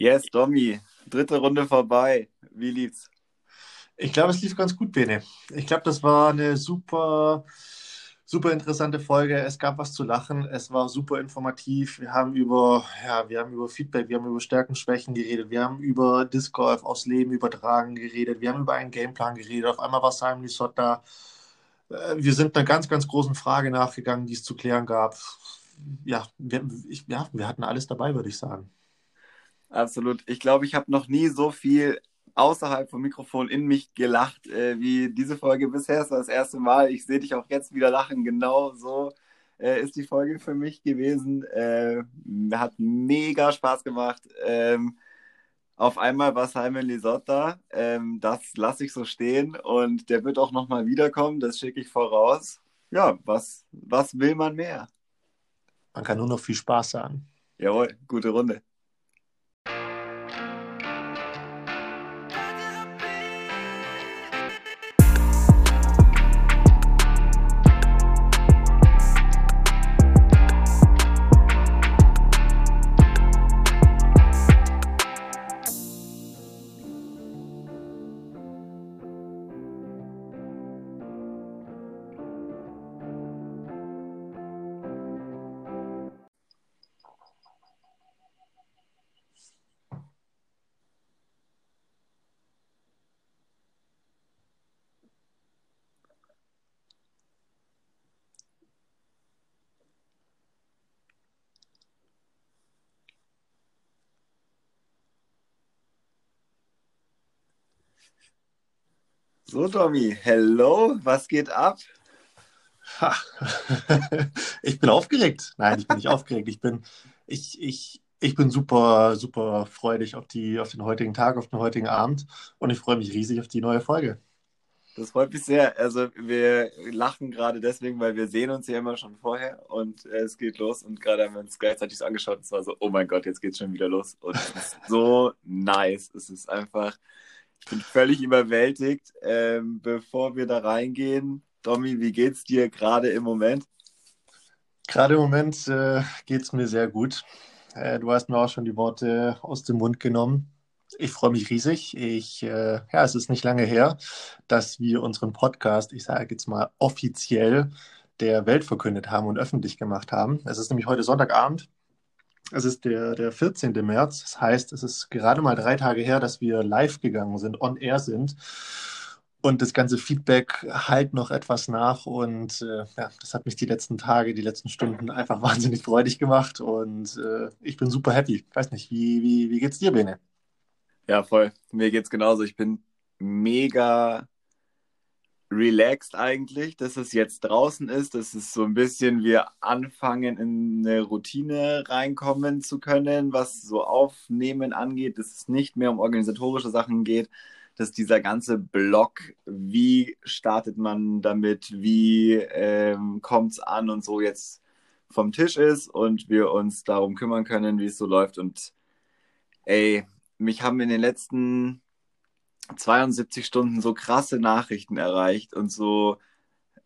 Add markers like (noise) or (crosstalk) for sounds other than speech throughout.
Yes, Domi, dritte Runde vorbei. Wie lief's? Ich glaube, es lief ganz gut, Bene. Ich glaube, das war eine super, super interessante Folge. Es gab was zu lachen. Es war super informativ. Wir haben über, ja, wir haben über Feedback, wir haben über Stärken, Schwächen geredet. Wir haben über Disc Golf aufs Leben übertragen geredet. Wir haben über einen Gameplan geredet. Auf einmal war Simon Lissot da. Äh, wir sind einer ganz, ganz großen Frage nachgegangen, die es zu klären gab. Ja, wir, ich, ja, wir hatten alles dabei, würde ich sagen. Absolut. Ich glaube, ich habe noch nie so viel außerhalb vom Mikrofon in mich gelacht, äh, wie diese Folge bisher. Es war das erste Mal. Ich sehe dich auch jetzt wieder lachen. Genau so äh, ist die Folge für mich gewesen. Äh, hat mega Spaß gemacht. Ähm, auf einmal war Simon Lisotta. Ähm, das lasse ich so stehen und der wird auch nochmal wiederkommen. Das schicke ich voraus. Ja, was, was will man mehr? Man kann nur noch viel Spaß sagen. Jawohl, gute Runde. So, Tommy, hello, was geht ab? (laughs) ich bin aufgeregt. Nein, ich bin nicht aufgeregt. Ich bin, ich, ich, ich bin super, super freudig auf, die, auf den heutigen Tag, auf den heutigen Abend und ich freue mich riesig auf die neue Folge. Das freut mich sehr. Also wir lachen gerade deswegen, weil wir sehen uns ja immer schon vorher und äh, es geht los und gerade haben wir uns gleichzeitig so angeschaut und es war so, oh mein Gott, jetzt geht's schon wieder los und es ist so nice. Es ist einfach, ich bin völlig überwältigt. Ähm, bevor wir da reingehen, Tommy, wie geht's dir gerade im Moment? Gerade im Moment äh, geht es mir sehr gut. Äh, du hast mir auch schon die Worte aus dem Mund genommen. Ich freue mich riesig. Ich, äh, ja, es ist nicht lange her, dass wir unseren Podcast, ich sage jetzt mal offiziell, der Welt verkündet haben und öffentlich gemacht haben. Es ist nämlich heute Sonntagabend es ist der, der 14. März. Das heißt, es ist gerade mal drei Tage her, dass wir live gegangen sind, on air sind. Und das ganze Feedback halt noch etwas nach. Und äh, ja, das hat mich die letzten Tage, die letzten Stunden einfach (laughs) wahnsinnig freudig gemacht. Und äh, ich bin super happy. Ich weiß nicht, wie, wie, wie geht's dir, Bene? Ja, voll. Mir geht's genauso. Ich bin mega relaxed eigentlich, dass es jetzt draußen ist, dass es so ein bisschen wir anfangen in eine Routine reinkommen zu können, was so Aufnehmen angeht, dass es nicht mehr um organisatorische Sachen geht, dass dieser ganze Block, wie startet man damit, wie ähm, kommt es an und so jetzt vom Tisch ist und wir uns darum kümmern können, wie es so läuft. Und ey, mich haben in den letzten 72 Stunden so krasse Nachrichten erreicht und so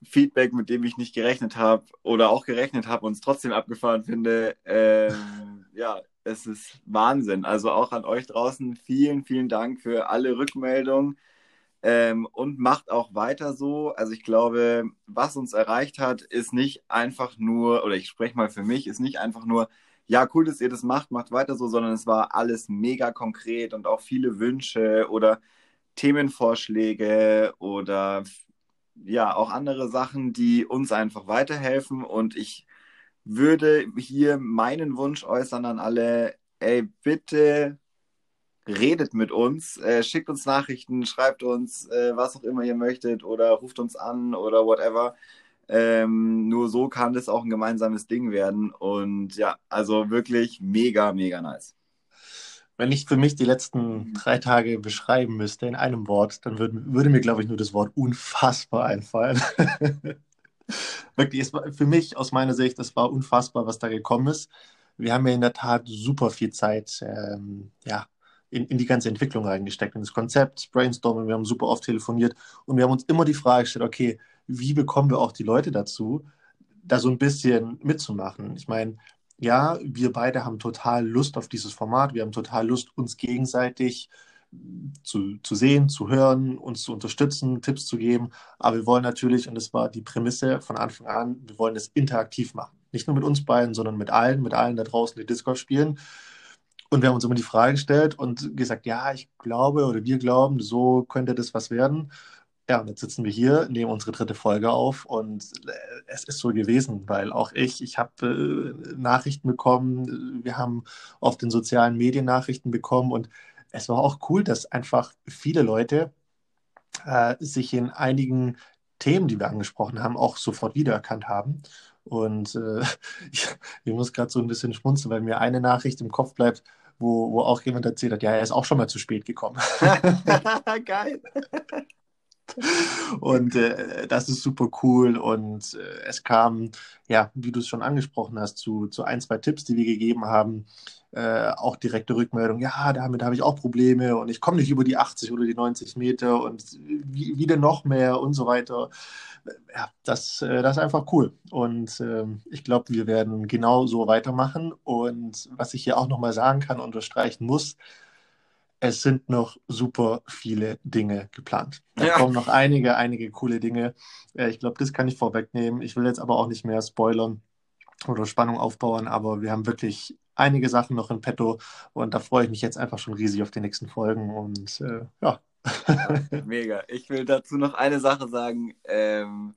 Feedback, mit dem ich nicht gerechnet habe oder auch gerechnet habe und es trotzdem abgefahren finde. Ähm, (laughs) ja, es ist Wahnsinn. Also auch an euch draußen vielen, vielen Dank für alle Rückmeldungen ähm, und macht auch weiter so. Also ich glaube, was uns erreicht hat, ist nicht einfach nur, oder ich spreche mal für mich, ist nicht einfach nur, ja, cool, dass ihr das macht, macht weiter so, sondern es war alles mega konkret und auch viele Wünsche oder Themenvorschläge oder ja, auch andere Sachen, die uns einfach weiterhelfen. Und ich würde hier meinen Wunsch äußern an alle, ey, bitte redet mit uns, äh, schickt uns Nachrichten, schreibt uns, äh, was auch immer ihr möchtet oder ruft uns an oder whatever. Ähm, nur so kann das auch ein gemeinsames Ding werden. Und ja, also wirklich mega, mega nice. Wenn ich für mich die letzten drei Tage beschreiben müsste in einem Wort, dann würde, würde mir, glaube ich, nur das Wort unfassbar einfallen. (laughs) Wirklich, es war für mich aus meiner Sicht, es war unfassbar, was da gekommen ist. Wir haben ja in der Tat super viel Zeit ähm, ja, in, in die ganze Entwicklung reingesteckt, in das Konzept, Brainstorming, wir haben super oft telefoniert und wir haben uns immer die Frage gestellt, okay, wie bekommen wir auch die Leute dazu, da so ein bisschen mitzumachen? Ich meine, ja, wir beide haben total Lust auf dieses Format, wir haben total Lust, uns gegenseitig zu, zu sehen, zu hören, uns zu unterstützen, Tipps zu geben. Aber wir wollen natürlich, und das war die Prämisse von Anfang an, wir wollen es interaktiv machen. Nicht nur mit uns beiden, sondern mit allen, mit allen da draußen, die Discord spielen. Und wir haben uns immer die Frage gestellt und gesagt, ja, ich glaube oder wir glauben, so könnte das was werden. Ja, und jetzt sitzen wir hier, nehmen unsere dritte Folge auf und äh, es ist so gewesen, weil auch ich, ich habe äh, Nachrichten bekommen, wir haben auf den sozialen Medien Nachrichten bekommen und es war auch cool, dass einfach viele Leute äh, sich in einigen Themen, die wir angesprochen haben, auch sofort wiedererkannt haben. Und äh, (laughs) ich, ich, muss gerade so ein bisschen schmunzeln, weil mir eine Nachricht im Kopf bleibt, wo, wo auch jemand erzählt hat, ja, er ist auch schon mal zu spät gekommen. (laughs) (laughs) Geil. Und äh, das ist super cool. Und äh, es kam, ja, wie du es schon angesprochen hast, zu, zu ein, zwei Tipps, die wir gegeben haben. Äh, auch direkte Rückmeldung, ja, damit habe ich auch Probleme und ich komme nicht über die 80 oder die 90 Meter und wie, wieder noch mehr und so weiter. Ja, das, äh, das ist einfach cool. Und ähm, ich glaube, wir werden genau so weitermachen. Und was ich hier auch nochmal sagen kann, unterstreichen muss, es sind noch super viele Dinge geplant. Da ja. kommen noch einige, einige coole Dinge. Äh, ich glaube, das kann ich vorwegnehmen. Ich will jetzt aber auch nicht mehr spoilern oder Spannung aufbauen, aber wir haben wirklich einige Sachen noch in petto und da freue ich mich jetzt einfach schon riesig auf die nächsten Folgen und äh, ja. (laughs) Mega. Ich will dazu noch eine Sache sagen. Ähm,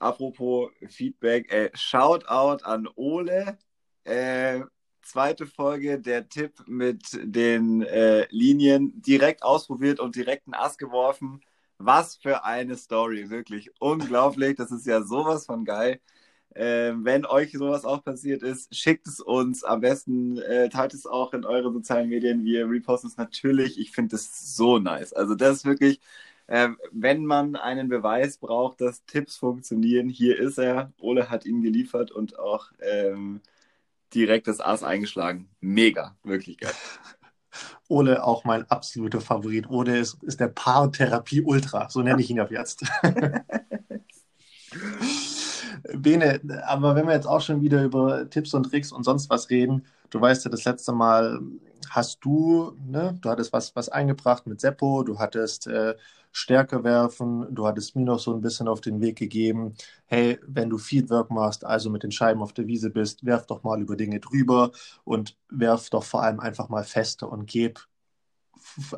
apropos Feedback, äh, Shoutout an Ole. Äh, zweite Folge, der Tipp mit den äh, Linien direkt ausprobiert und direkt einen Ass geworfen. Was für eine Story, wirklich unglaublich. Das ist ja sowas von geil. Äh, wenn euch sowas auch passiert ist, schickt es uns. Am besten äh, teilt es auch in eure sozialen Medien. Wir reposten es natürlich. Ich finde es so nice. Also das ist wirklich, äh, wenn man einen Beweis braucht, dass Tipps funktionieren, hier ist er. Ole hat ihn geliefert und auch ähm, direkt das Ass eingeschlagen. Mega, wirklich geil. (laughs) Ole auch mein absoluter Favorit. Ole ist, ist der Paartherapie Ultra, so nenne ich ihn ab jetzt. (laughs) Bene, aber wenn wir jetzt auch schon wieder über Tipps und Tricks und sonst was reden, du weißt ja, das letzte Mal hast du, ne, du hattest was, was eingebracht mit Seppo, du hattest äh, Stärke werfen. Du hattest mir noch so ein bisschen auf den Weg gegeben, hey, wenn du Feedwork machst, also mit den Scheiben auf der Wiese bist, werf doch mal über Dinge drüber und werf doch vor allem einfach mal feste und gib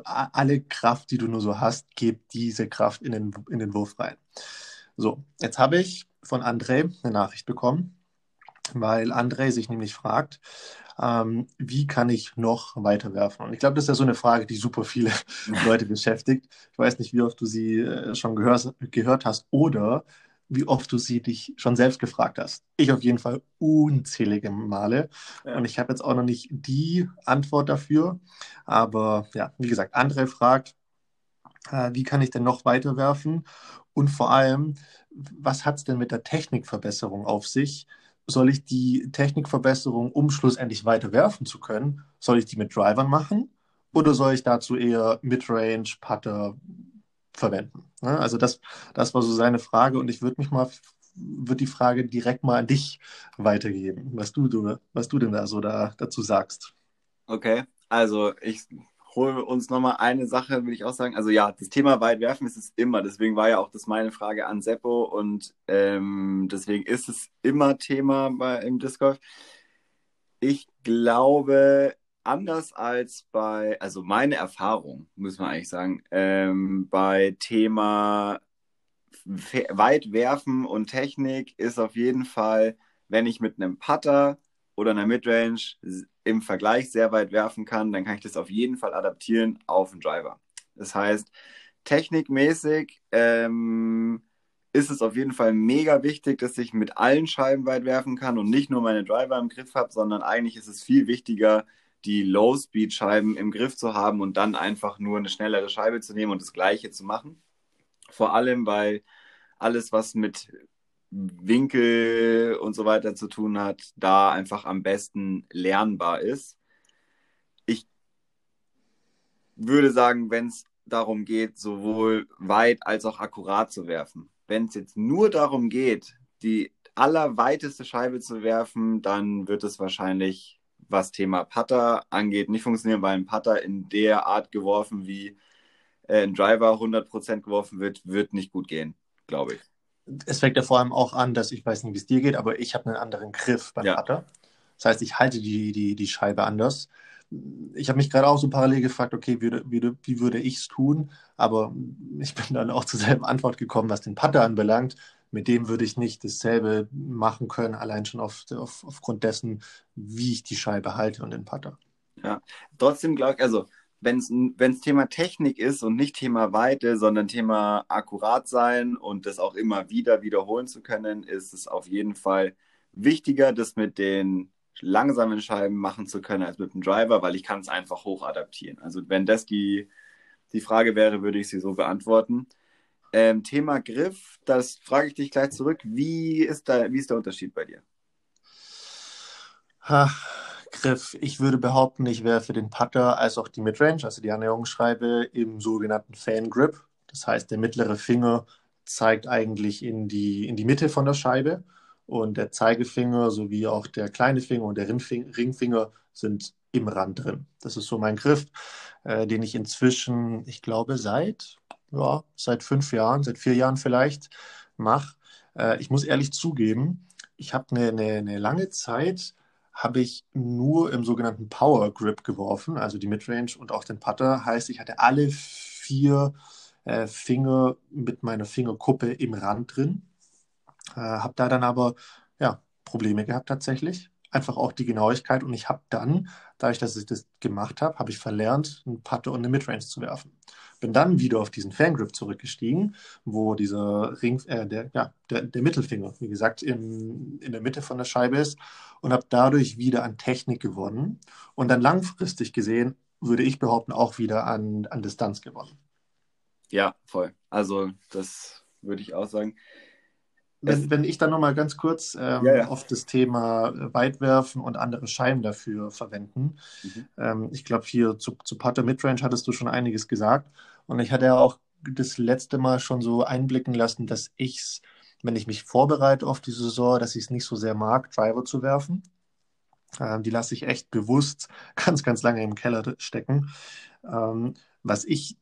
alle Kraft, die du nur so hast, gib diese Kraft in den, in den Wurf rein. So, jetzt habe ich von André eine Nachricht bekommen, weil André sich nämlich fragt, ähm, wie kann ich noch weiterwerfen? Und ich glaube, das ist ja so eine Frage, die super viele (laughs) Leute beschäftigt. Ich weiß nicht, wie oft du sie äh, schon gehör, gehört hast oder wie oft du sie dich schon selbst gefragt hast. Ich auf jeden Fall unzählige Male. Ja. Und ich habe jetzt auch noch nicht die Antwort dafür. Aber ja, wie gesagt, André fragt, äh, wie kann ich denn noch weiterwerfen? Und vor allem, was hat es denn mit der Technikverbesserung auf sich? Soll ich die Technikverbesserung, um schlussendlich weiter werfen zu können, soll ich die mit Drivern machen oder soll ich dazu eher Midrange, Putter verwenden? Also das, das war so seine Frage und ich würde mich mal, würde die Frage direkt mal an dich weitergeben, was du, du, was du denn da so da, dazu sagst. Okay, also ich hole uns nochmal eine Sache, will ich auch sagen. Also ja, das Thema weit werfen ist es immer. Deswegen war ja auch das meine Frage an Seppo und ähm, deswegen ist es immer Thema bei, im Disc Golf. Ich glaube, anders als bei, also meine Erfahrung, muss man eigentlich sagen, ähm, bei Thema weit werfen und Technik ist auf jeden Fall, wenn ich mit einem Putter oder einer Midrange im Vergleich sehr weit werfen kann, dann kann ich das auf jeden Fall adaptieren auf einen Driver. Das heißt, technikmäßig ähm, ist es auf jeden Fall mega wichtig, dass ich mit allen Scheiben weit werfen kann und nicht nur meine Driver im Griff habe, sondern eigentlich ist es viel wichtiger, die Low-Speed-Scheiben im Griff zu haben und dann einfach nur eine schnellere Scheibe zu nehmen und das gleiche zu machen. Vor allem, weil alles, was mit Winkel und so weiter zu tun hat, da einfach am besten lernbar ist. Ich würde sagen, wenn es darum geht, sowohl weit als auch akkurat zu werfen. Wenn es jetzt nur darum geht, die allerweiteste Scheibe zu werfen, dann wird es wahrscheinlich, was Thema Putter angeht, nicht funktionieren, weil ein Putter in der Art geworfen, wie äh, ein Driver 100% geworfen wird, wird nicht gut gehen, glaube ich. Es fängt ja vor allem auch an, dass ich weiß nicht, wie es dir geht, aber ich habe einen anderen Griff beim ja. Putter. Das heißt, ich halte die, die, die Scheibe anders. Ich habe mich gerade auch so parallel gefragt, okay, wie, wie, wie würde ich es tun? Aber ich bin dann auch zur selben Antwort gekommen, was den Putter anbelangt mit dem würde ich nicht dasselbe machen können, allein schon auf, auf, aufgrund dessen, wie ich die Scheibe halte und den Putter. Ja, trotzdem glaube ich, also wenn es Thema Technik ist und nicht Thema Weite, sondern Thema akkurat sein und das auch immer wieder wiederholen zu können, ist es auf jeden Fall wichtiger, das mit den langsamen Scheiben machen zu können als mit dem Driver, weil ich kann es einfach hoch adaptieren. Also wenn das die, die Frage wäre, würde ich sie so beantworten. Ähm, Thema Griff, das frage ich dich gleich zurück. Wie ist, da, wie ist der Unterschied bei dir? Ha, Griff. Ich würde behaupten, ich wäre für den Putter als auch die Midrange, also die Annäherungsschreibe, im sogenannten Fan Grip. Das heißt, der mittlere Finger zeigt eigentlich in die, in die Mitte von der Scheibe und der Zeigefinger sowie auch der kleine Finger und der Ringfinger sind im Rand drin. Das ist so mein Griff, äh, den ich inzwischen, ich glaube, seit ja, seit fünf Jahren, seit vier Jahren vielleicht mache. Äh, ich muss ehrlich zugeben, ich habe eine, eine, eine lange Zeit habe ich nur im sogenannten Power Grip geworfen, also die Midrange und auch den Putter. Heißt, ich hatte alle vier äh, Finger mit meiner Fingerkuppe im Rand drin. Äh, habe da dann aber ja, Probleme gehabt tatsächlich. Einfach auch die Genauigkeit. Und ich habe dann, dadurch, dass ich das gemacht habe, habe ich verlernt, einen Putter und eine Midrange zu werfen. Bin dann wieder auf diesen Fangrip zurückgestiegen, wo dieser Ring, äh, der, ja, der, der Mittelfinger, wie gesagt, in, in der Mitte von der Scheibe ist und habe dadurch wieder an Technik gewonnen und dann langfristig gesehen, würde ich behaupten, auch wieder an, an Distanz gewonnen. Ja, voll. Also das würde ich auch sagen. Wenn, wenn ich dann nochmal ganz kurz ähm, ja, ja. auf das Thema Weitwerfen und andere Scheiben dafür verwenden. Mhm. Ähm, ich glaube, hier zu, zu Putter Midrange hattest du schon einiges gesagt. Und ich hatte ja auch das letzte Mal schon so einblicken lassen, dass ich es, wenn ich mich vorbereite auf die Saison, dass ich es nicht so sehr mag, Driver zu werfen. Ähm, die lasse ich echt bewusst (laughs) ganz, ganz lange im Keller stecken. Ähm, was ich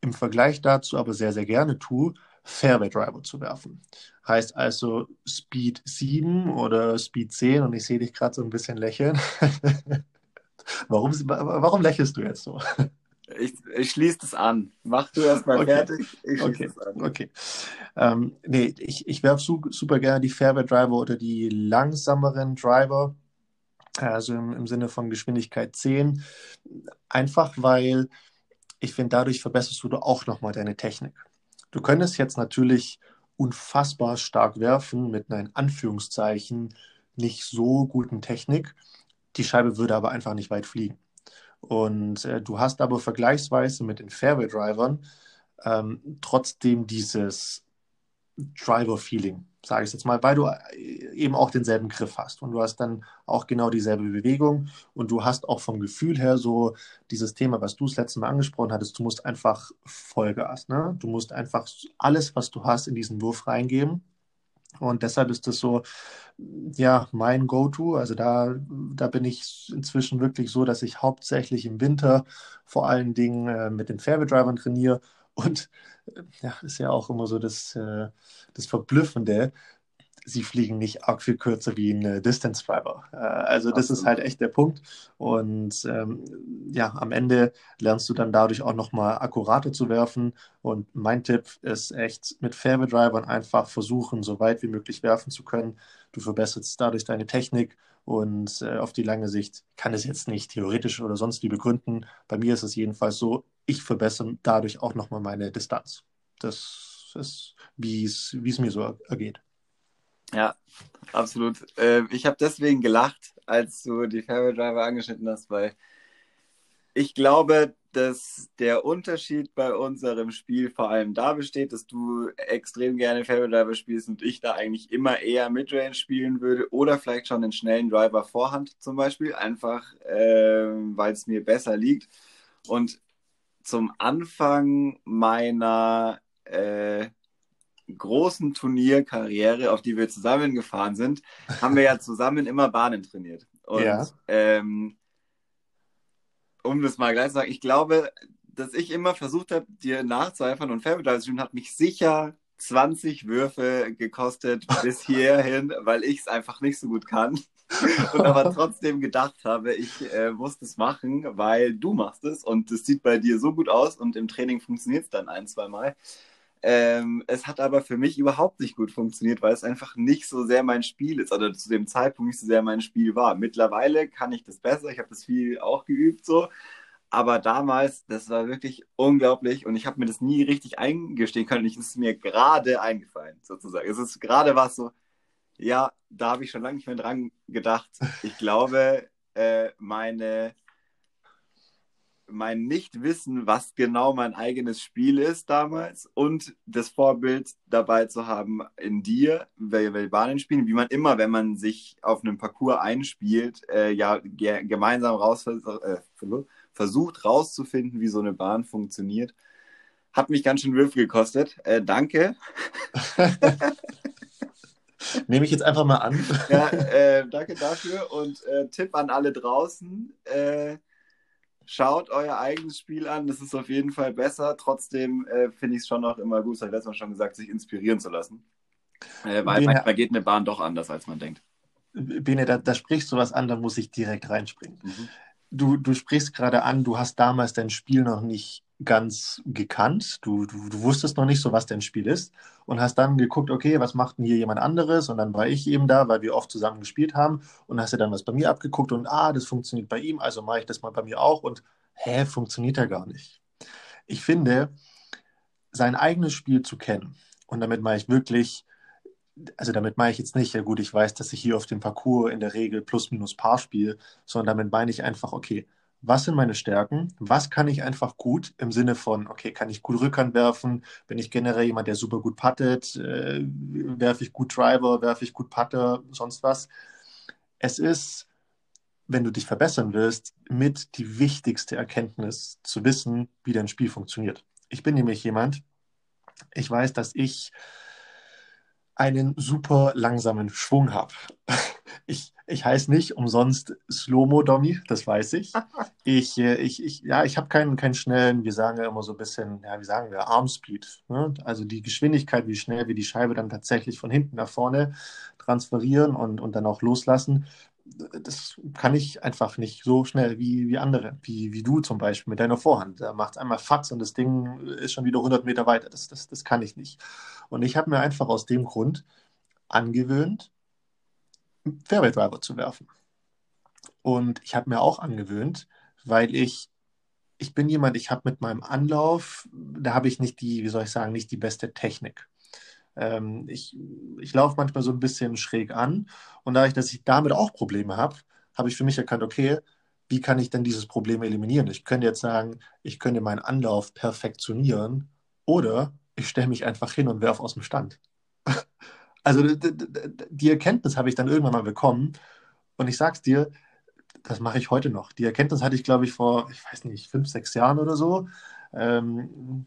im Vergleich dazu aber sehr, sehr gerne tue, Fairway Driver zu werfen. Heißt also Speed 7 oder Speed 10 und ich sehe dich gerade so ein bisschen lächeln. (laughs) warum, warum lächelst du jetzt so? Ich, ich schließe das an. Mach du erstmal okay. fertig. Ich schließe okay. es an. Okay. Ähm, nee, ich, ich werfe su super gerne die Fairway Driver oder die langsameren Driver. Also im, im Sinne von Geschwindigkeit 10. Einfach weil ich finde, dadurch verbesserst du auch nochmal deine Technik. Du könntest jetzt natürlich unfassbar stark werfen mit einer in Anführungszeichen nicht so guten Technik. Die Scheibe würde aber einfach nicht weit fliegen. Und äh, du hast aber vergleichsweise mit den Fairway-Drivern ähm, trotzdem dieses Driver-Feeling, sage ich jetzt mal, weil du äh, eben auch denselben Griff hast. Und du hast dann auch genau dieselbe Bewegung. Und du hast auch vom Gefühl her so dieses Thema, was du das letzte Mal angesprochen hattest, du musst einfach Vollgas, ne? Du musst einfach alles, was du hast, in diesen Wurf reingeben und deshalb ist das so, ja, mein Go-To. Also da, da bin ich inzwischen wirklich so, dass ich hauptsächlich im Winter vor allen Dingen äh, mit den Fairway-Drivern trainiere. Und äh, ja, ist ja auch immer so das, äh, das Verblüffende sie fliegen nicht arg viel kürzer wie ein Distance Driver. Äh, also das Absolut. ist halt echt der Punkt. Und ähm, ja, am Ende lernst du dann dadurch auch nochmal akkurater zu werfen. Und mein Tipp ist echt mit Fairway Drivern einfach versuchen, so weit wie möglich werfen zu können. Du verbesserst dadurch deine Technik und äh, auf die lange Sicht kann es jetzt nicht theoretisch oder sonst wie begründen. Bei mir ist es jedenfalls so, ich verbessere dadurch auch nochmal meine Distanz. Das ist, wie es mir so ergeht. Ja, absolut. Äh, ich habe deswegen gelacht, als du die Fairway Driver angeschnitten hast, weil ich glaube, dass der Unterschied bei unserem Spiel vor allem da besteht, dass du extrem gerne Fairway Driver spielst und ich da eigentlich immer eher Midrange spielen würde oder vielleicht schon einen schnellen Driver Vorhand zum Beispiel, einfach äh, weil es mir besser liegt. Und zum Anfang meiner äh, großen Turnierkarriere, auf die wir zusammen gefahren sind, haben wir ja zusammen immer Bahnen trainiert. Und ja. ähm, um das mal gleich zu sagen, ich glaube, dass ich immer versucht habe, dir nachzueifern und Fairweather zu hat mich sicher 20 Würfe gekostet bis hierhin, (laughs) weil ich es einfach nicht so gut kann. und aber trotzdem gedacht habe, ich äh, muss das machen, weil du machst es und es sieht bei dir so gut aus und im Training funktioniert es dann ein, zwei Mal. Ähm, es hat aber für mich überhaupt nicht gut funktioniert, weil es einfach nicht so sehr mein Spiel ist oder zu dem Zeitpunkt nicht so sehr mein Spiel war. Mittlerweile kann ich das besser, ich habe das viel auch geübt so, aber damals, das war wirklich unglaublich und ich habe mir das nie richtig eingestehen können. Es ist mir gerade eingefallen, sozusagen. Es ist gerade was so, ja, da habe ich schon lange nicht mehr dran gedacht. Ich glaube, äh, meine mein Nichtwissen, was genau mein eigenes Spiel ist damals und das Vorbild dabei zu haben in dir, weil Bahnen spielen, wie man immer, wenn man sich auf einem Parcours einspielt, äh, ja ge gemeinsam raus äh, versucht rauszufinden, wie so eine Bahn funktioniert. Hat mich ganz schön Würfel gekostet. Äh, danke. (laughs) Nehme ich jetzt einfach mal an. ja, äh, danke dafür und äh, Tipp an alle draußen äh, schaut euer eigenes Spiel an. Das ist auf jeden Fall besser. Trotzdem äh, finde ich es schon auch immer gut, das habe ich letztes Mal schon gesagt, sich inspirieren zu lassen. Äh, weil Bene, manchmal geht eine Bahn doch anders, als man denkt. Bene, da, da sprichst du was an, da muss ich direkt reinspringen. Mhm. Du, du sprichst gerade an, du hast damals dein Spiel noch nicht ganz gekannt. Du, du, du wusstest noch nicht so, was dein Spiel ist und hast dann geguckt, okay, was macht denn hier jemand anderes? Und dann war ich eben da, weil wir oft zusammen gespielt haben und hast dir dann was bei mir abgeguckt und ah, das funktioniert bei ihm, also mache ich das mal bei mir auch und hä, funktioniert ja gar nicht. Ich finde, sein eigenes Spiel zu kennen und damit mache ich wirklich also damit meine ich jetzt nicht, ja gut, ich weiß, dass ich hier auf dem Parcours in der Regel plus minus Paar spiele, sondern damit meine ich einfach, okay, was sind meine Stärken, was kann ich einfach gut im Sinne von, okay, kann ich gut Rückhand werfen, bin ich generell jemand, der super gut puttet, äh, werfe ich gut Driver, werfe ich gut Putter, sonst was. Es ist, wenn du dich verbessern willst, mit die wichtigste Erkenntnis zu wissen, wie dein Spiel funktioniert. Ich bin nämlich jemand, ich weiß, dass ich einen super langsamen Schwung habe. Ich, ich heiße nicht umsonst Slow-Mo Dommy, das weiß ich. (laughs) Ich, äh, ich, ich, ja, ich habe keinen, keinen schnellen, wir sagen ja immer so ein bisschen, ja, wie sagen wir, Armspeed. Ne? Also die Geschwindigkeit, wie schnell wir die Scheibe dann tatsächlich von hinten nach vorne transferieren und, und dann auch loslassen. Das kann ich einfach nicht so schnell wie, wie andere, wie, wie du zum Beispiel mit deiner Vorhand. Da macht es einmal Fatz und das Ding ist schon wieder 100 Meter weiter. Das, das, das kann ich nicht. Und ich habe mir einfach aus dem Grund angewöhnt, Fairway Driver zu werfen. Und ich habe mir auch angewöhnt, weil ich, ich bin jemand, ich habe mit meinem Anlauf, da habe ich nicht die, wie soll ich sagen, nicht die beste Technik. Ähm, ich ich laufe manchmal so ein bisschen schräg an und dadurch, dass ich damit auch Probleme habe, habe ich für mich erkannt, okay, wie kann ich denn dieses Problem eliminieren? Ich könnte jetzt sagen, ich könnte meinen Anlauf perfektionieren oder ich stelle mich einfach hin und werfe aus dem Stand. (laughs) Also die Erkenntnis habe ich dann irgendwann mal bekommen. Und ich sag's dir, das mache ich heute noch. Die Erkenntnis hatte ich, glaube ich, vor, ich weiß nicht, fünf, sechs Jahren oder so. Ähm,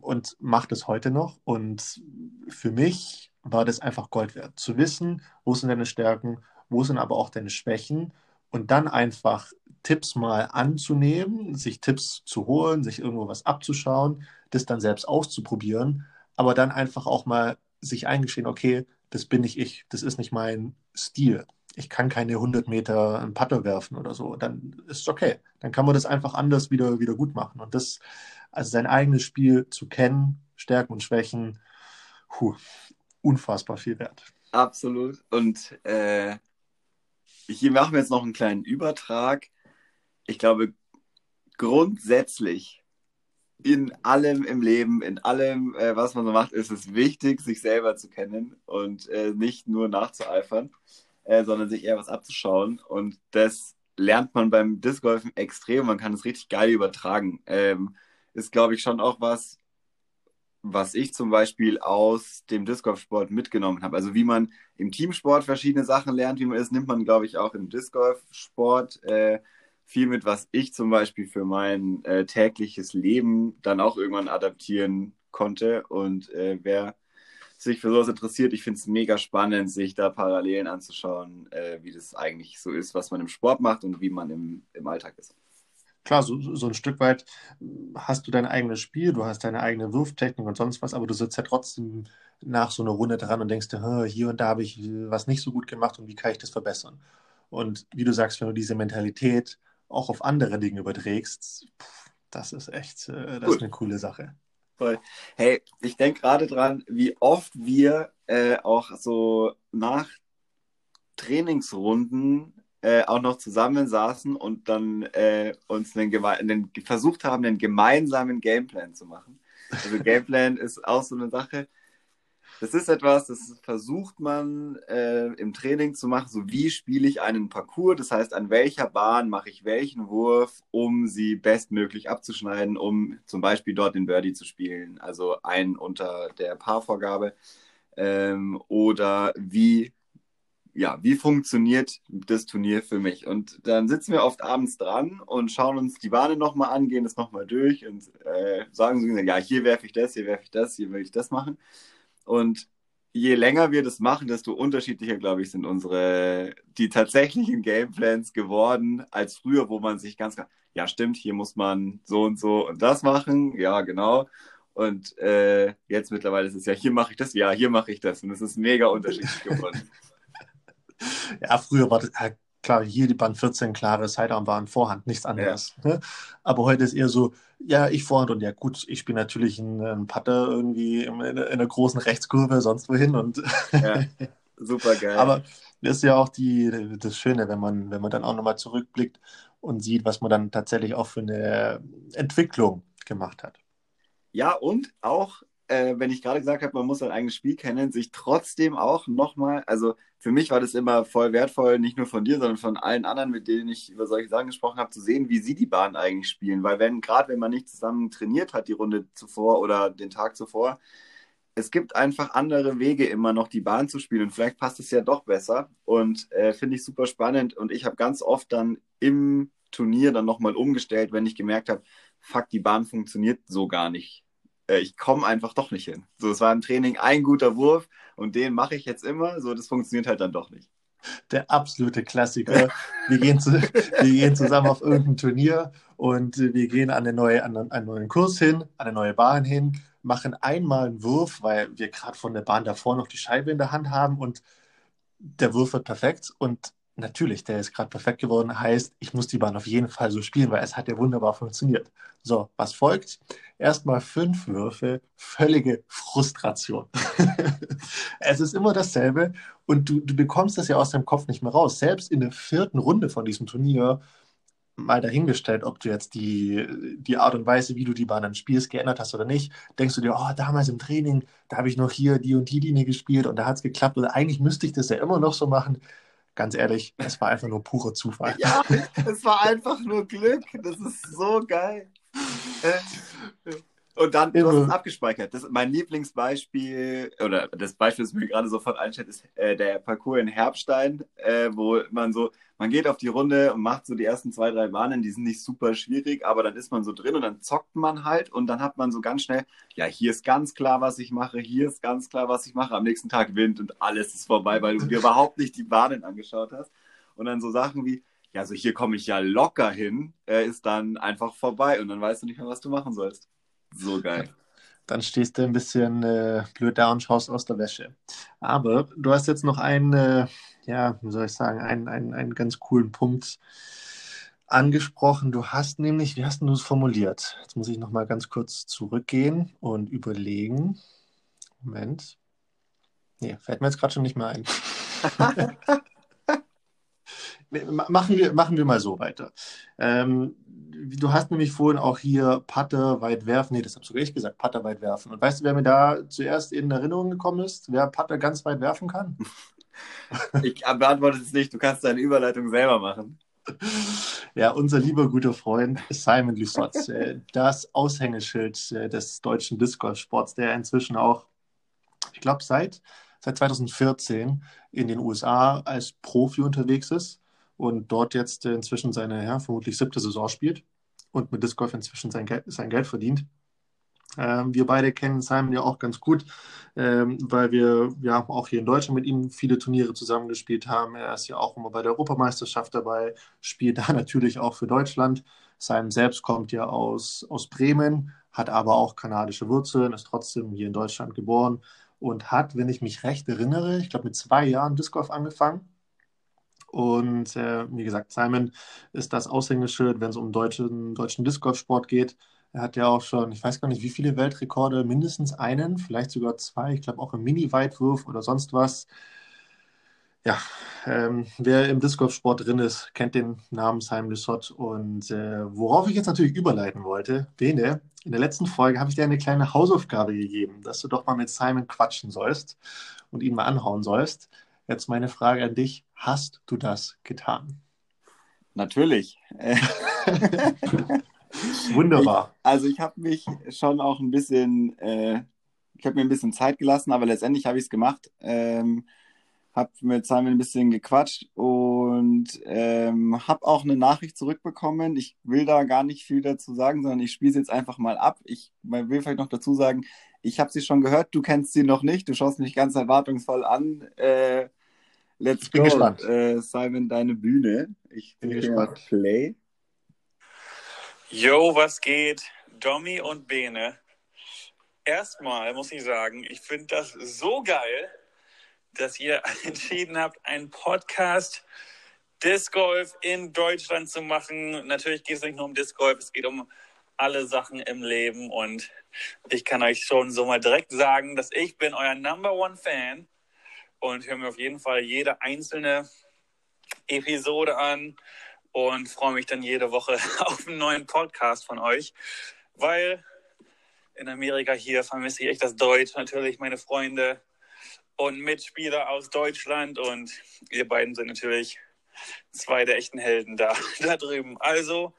und mache das heute noch. Und für mich war das einfach Gold wert. Zu wissen, wo sind deine Stärken, wo sind aber auch deine Schwächen. Und dann einfach Tipps mal anzunehmen, sich Tipps zu holen, sich irgendwo was abzuschauen, das dann selbst auszuprobieren, aber dann einfach auch mal sich eingestehen, okay, das bin nicht ich, das ist nicht mein Stil. Ich kann keine 100 Meter einen Putter werfen oder so. Dann ist es okay. Dann kann man das einfach anders wieder, wieder gut machen. Und das, also sein eigenes Spiel zu kennen, Stärken und Schwächen, puh, unfassbar viel wert. Absolut. Und äh, ich mache jetzt noch einen kleinen Übertrag. Ich glaube, grundsätzlich in allem im Leben, in allem, äh, was man so macht, ist es wichtig, sich selber zu kennen und äh, nicht nur nachzueifern, äh, sondern sich eher was abzuschauen. Und das lernt man beim Discgolfen extrem. Man kann es richtig geil übertragen. Ähm, ist, glaube ich, schon auch was, was ich zum Beispiel aus dem Discgolf-Sport mitgenommen habe. Also wie man im Teamsport verschiedene Sachen lernt, wie man ist, nimmt man, glaube ich, auch im Discgolf-Sport äh, viel mit, was ich zum Beispiel für mein äh, tägliches Leben dann auch irgendwann adaptieren konnte. Und äh, wer sich für sowas interessiert, ich finde es mega spannend, sich da Parallelen anzuschauen, äh, wie das eigentlich so ist, was man im Sport macht und wie man im, im Alltag ist. Klar, so, so ein Stück weit hast du dein eigenes Spiel, du hast deine eigene Wurftechnik und sonst was, aber du sitzt ja trotzdem nach so einer Runde dran und denkst dir, hier und da habe ich was nicht so gut gemacht und wie kann ich das verbessern? Und wie du sagst, wenn du diese Mentalität auch auf andere Dinge überträgst, das ist echt, äh, das ist eine coole Sache. Voll. Hey, ich denke gerade dran, wie oft wir äh, auch so nach Trainingsrunden äh, auch noch zusammensaßen und dann äh, uns einen, einen, versucht haben, einen gemeinsamen Gameplan zu machen. Also Gameplan (laughs) ist auch so eine Sache. Das ist etwas, das versucht man äh, im Training zu machen. So wie spiele ich einen Parcours? Das heißt, an welcher Bahn mache ich welchen Wurf, um sie bestmöglich abzuschneiden, um zum Beispiel dort den Birdie zu spielen, also einen unter der Paarvorgabe. Ähm, oder wie ja, wie funktioniert das Turnier für mich? Und dann sitzen wir oft abends dran und schauen uns die Bahnen nochmal an, gehen das nochmal durch und äh, sagen so, ja, hier werfe ich das, hier werfe ich das, hier will ich das machen. Und je länger wir das machen, desto unterschiedlicher, glaube ich, sind unsere, die tatsächlichen Gameplans geworden, als früher, wo man sich ganz, ja, stimmt, hier muss man so und so und das machen, ja, genau. Und äh, jetzt mittlerweile ist es ja, hier mache ich das, ja, hier mache ich das. Und es ist mega unterschiedlich (laughs) geworden. Ja, früher war das, klar, hier die Band 14, klare Sidearm waren Vorhand, nichts anderes. Ja. Ne? Aber heute ist eher so, ja, ich Vorhand und ja gut, ich bin natürlich ein, ein Putter irgendwie in, in, einer großen Rechtskurve, sonst wohin und ja, super geil. Aber das ist ja auch die, das Schöne, wenn man, wenn man dann auch nochmal zurückblickt und sieht, was man dann tatsächlich auch für eine Entwicklung gemacht hat. Ja, und auch äh, wenn ich gerade gesagt habe, man muss sein eigenes Spiel kennen, sich trotzdem auch nochmal, also für mich war das immer voll wertvoll, nicht nur von dir, sondern von allen anderen, mit denen ich über solche Sachen gesprochen habe, zu sehen, wie sie die Bahn eigentlich spielen. Weil wenn, gerade wenn man nicht zusammen trainiert hat, die Runde zuvor oder den Tag zuvor, es gibt einfach andere Wege, immer noch die Bahn zu spielen. Und vielleicht passt es ja doch besser. Und äh, finde ich super spannend. Und ich habe ganz oft dann im Turnier dann nochmal umgestellt, wenn ich gemerkt habe, fuck, die Bahn funktioniert so gar nicht äh, ich komme einfach doch nicht hin. So, es war im Training ein guter Wurf und den mache ich jetzt immer. So, das funktioniert halt dann doch nicht. Der absolute Klassiker. Wir gehen, zu, (laughs) wir gehen zusammen auf irgendein Turnier und wir gehen an, eine neue, an einen neuen Kurs hin, an eine neue Bahn hin, machen einmal einen Wurf, weil wir gerade von der Bahn davor noch die Scheibe in der Hand haben und der Wurf wird perfekt und Natürlich, der ist gerade perfekt geworden. Heißt, ich muss die Bahn auf jeden Fall so spielen, weil es hat ja wunderbar funktioniert. So, was folgt? Erstmal fünf Würfe, völlige Frustration. (laughs) es ist immer dasselbe und du, du bekommst das ja aus deinem Kopf nicht mehr raus. Selbst in der vierten Runde von diesem Turnier, mal dahingestellt, ob du jetzt die, die Art und Weise, wie du die Bahn dann spielst, geändert hast oder nicht, denkst du dir, oh, damals im Training, da habe ich noch hier die und die Linie gespielt und da hat es geklappt oder eigentlich müsste ich das ja immer noch so machen ganz ehrlich, es war einfach nur pure Zufall. Ja, es war einfach nur Glück. Das ist so geil. Äh, (laughs) und dann, du hast es abgespeichert. Das, mein Lieblingsbeispiel, oder das Beispiel, das mir gerade sofort einstellt, ist äh, der Parcours in Herbstein, äh, wo man so, man geht auf die Runde und macht so die ersten zwei, drei Bahnen, die sind nicht super schwierig, aber dann ist man so drin und dann zockt man halt und dann hat man so ganz schnell, ja, hier ist ganz klar, was ich mache, hier ist ganz klar, was ich mache. Am nächsten Tag Wind und alles ist vorbei, weil du dir überhaupt nicht die Bahnen angeschaut hast. Und dann so Sachen wie, ja, also hier komme ich ja locker hin, äh, ist dann einfach vorbei und dann weißt du nicht mehr, was du machen sollst. So geil. Dann stehst du ein bisschen äh, blöd da und schaust aus der Wäsche. Aber du hast jetzt noch einen, äh, ja, wie soll ich sagen, einen, einen, einen ganz coolen Punkt angesprochen. Du hast nämlich, wie hast du es formuliert? Jetzt muss ich noch mal ganz kurz zurückgehen und überlegen. Moment. Nee, fällt mir jetzt gerade schon nicht mehr ein. (laughs) (laughs) machen, wir, machen wir mal so weiter. Ähm, du hast nämlich vorhin auch hier Patte weit werfen. Nee, das habe sogar ich gesagt, Patte weit werfen. Und weißt du, wer mir da zuerst in Erinnerung gekommen ist? Wer Patte ganz weit werfen kann? (laughs) Ich beantworte es nicht. Du kannst deine Überleitung selber machen. Ja, unser lieber guter Freund Simon Lissotz, äh, das Aushängeschild äh, des deutschen Discgolf-Sports, der inzwischen auch, ich glaube, seit, seit 2014 in den USA als Profi unterwegs ist und dort jetzt inzwischen seine ja, vermutlich siebte Saison spielt und mit Disc Golf inzwischen sein Geld, sein Geld verdient. Ähm, wir beide kennen Simon ja auch ganz gut, ähm, weil wir ja auch hier in Deutschland mit ihm viele Turniere zusammengespielt haben. Er ist ja auch immer bei der Europameisterschaft dabei, spielt (laughs) da natürlich auch für Deutschland. Simon selbst kommt ja aus, aus Bremen, hat aber auch kanadische Wurzeln, ist trotzdem hier in Deutschland geboren und hat, wenn ich mich recht erinnere, ich glaube mit zwei Jahren Disc Golf angefangen. Und äh, wie gesagt, Simon ist das Aushängeschild, wenn es um deutschen, deutschen Disc Golf Sport geht. Er hat ja auch schon, ich weiß gar nicht, wie viele Weltrekorde, mindestens einen, vielleicht sogar zwei, ich glaube auch im Mini-Weitwurf oder sonst was. Ja, ähm, wer im Disc Golf Sport drin ist, kennt den Namen Simon Lissott. Und äh, worauf ich jetzt natürlich überleiten wollte, Bene, in der letzten Folge habe ich dir eine kleine Hausaufgabe gegeben, dass du doch mal mit Simon quatschen sollst und ihn mal anhauen sollst. Jetzt meine Frage an dich: Hast du das getan? Natürlich. (laughs) Wunderbar. Ich, also ich habe mich schon auch ein bisschen, äh, ich habe mir ein bisschen Zeit gelassen, aber letztendlich habe ich es gemacht. Ähm, habe mit Simon ein bisschen gequatscht und ähm, habe auch eine Nachricht zurückbekommen. Ich will da gar nicht viel dazu sagen, sondern ich spiele es jetzt einfach mal ab. Ich will vielleicht noch dazu sagen, ich habe sie schon gehört, du kennst sie noch nicht. Du schaust mich ganz erwartungsvoll an. Äh, let's bin go. Gespannt. Äh, Simon, deine Bühne. Ich bin gespannt. Play. Yo, was geht? Domi und Bene. Erstmal muss ich sagen, ich finde das so geil, dass ihr (laughs) entschieden habt, einen Podcast Disc Golf in Deutschland zu machen. Natürlich geht es nicht nur um Disc Golf, es geht um alle Sachen im Leben und ich kann euch schon so mal direkt sagen, dass ich bin euer Number One Fan und höre mir auf jeden Fall jede einzelne Episode an und freue mich dann jede Woche (laughs) auf einen neuen Podcast von euch, weil in Amerika hier vermisse ich echt das Deutsch, natürlich meine Freunde und Mitspieler aus Deutschland und ihr beiden sind natürlich zwei der echten Helden da, (laughs) da drüben. Also,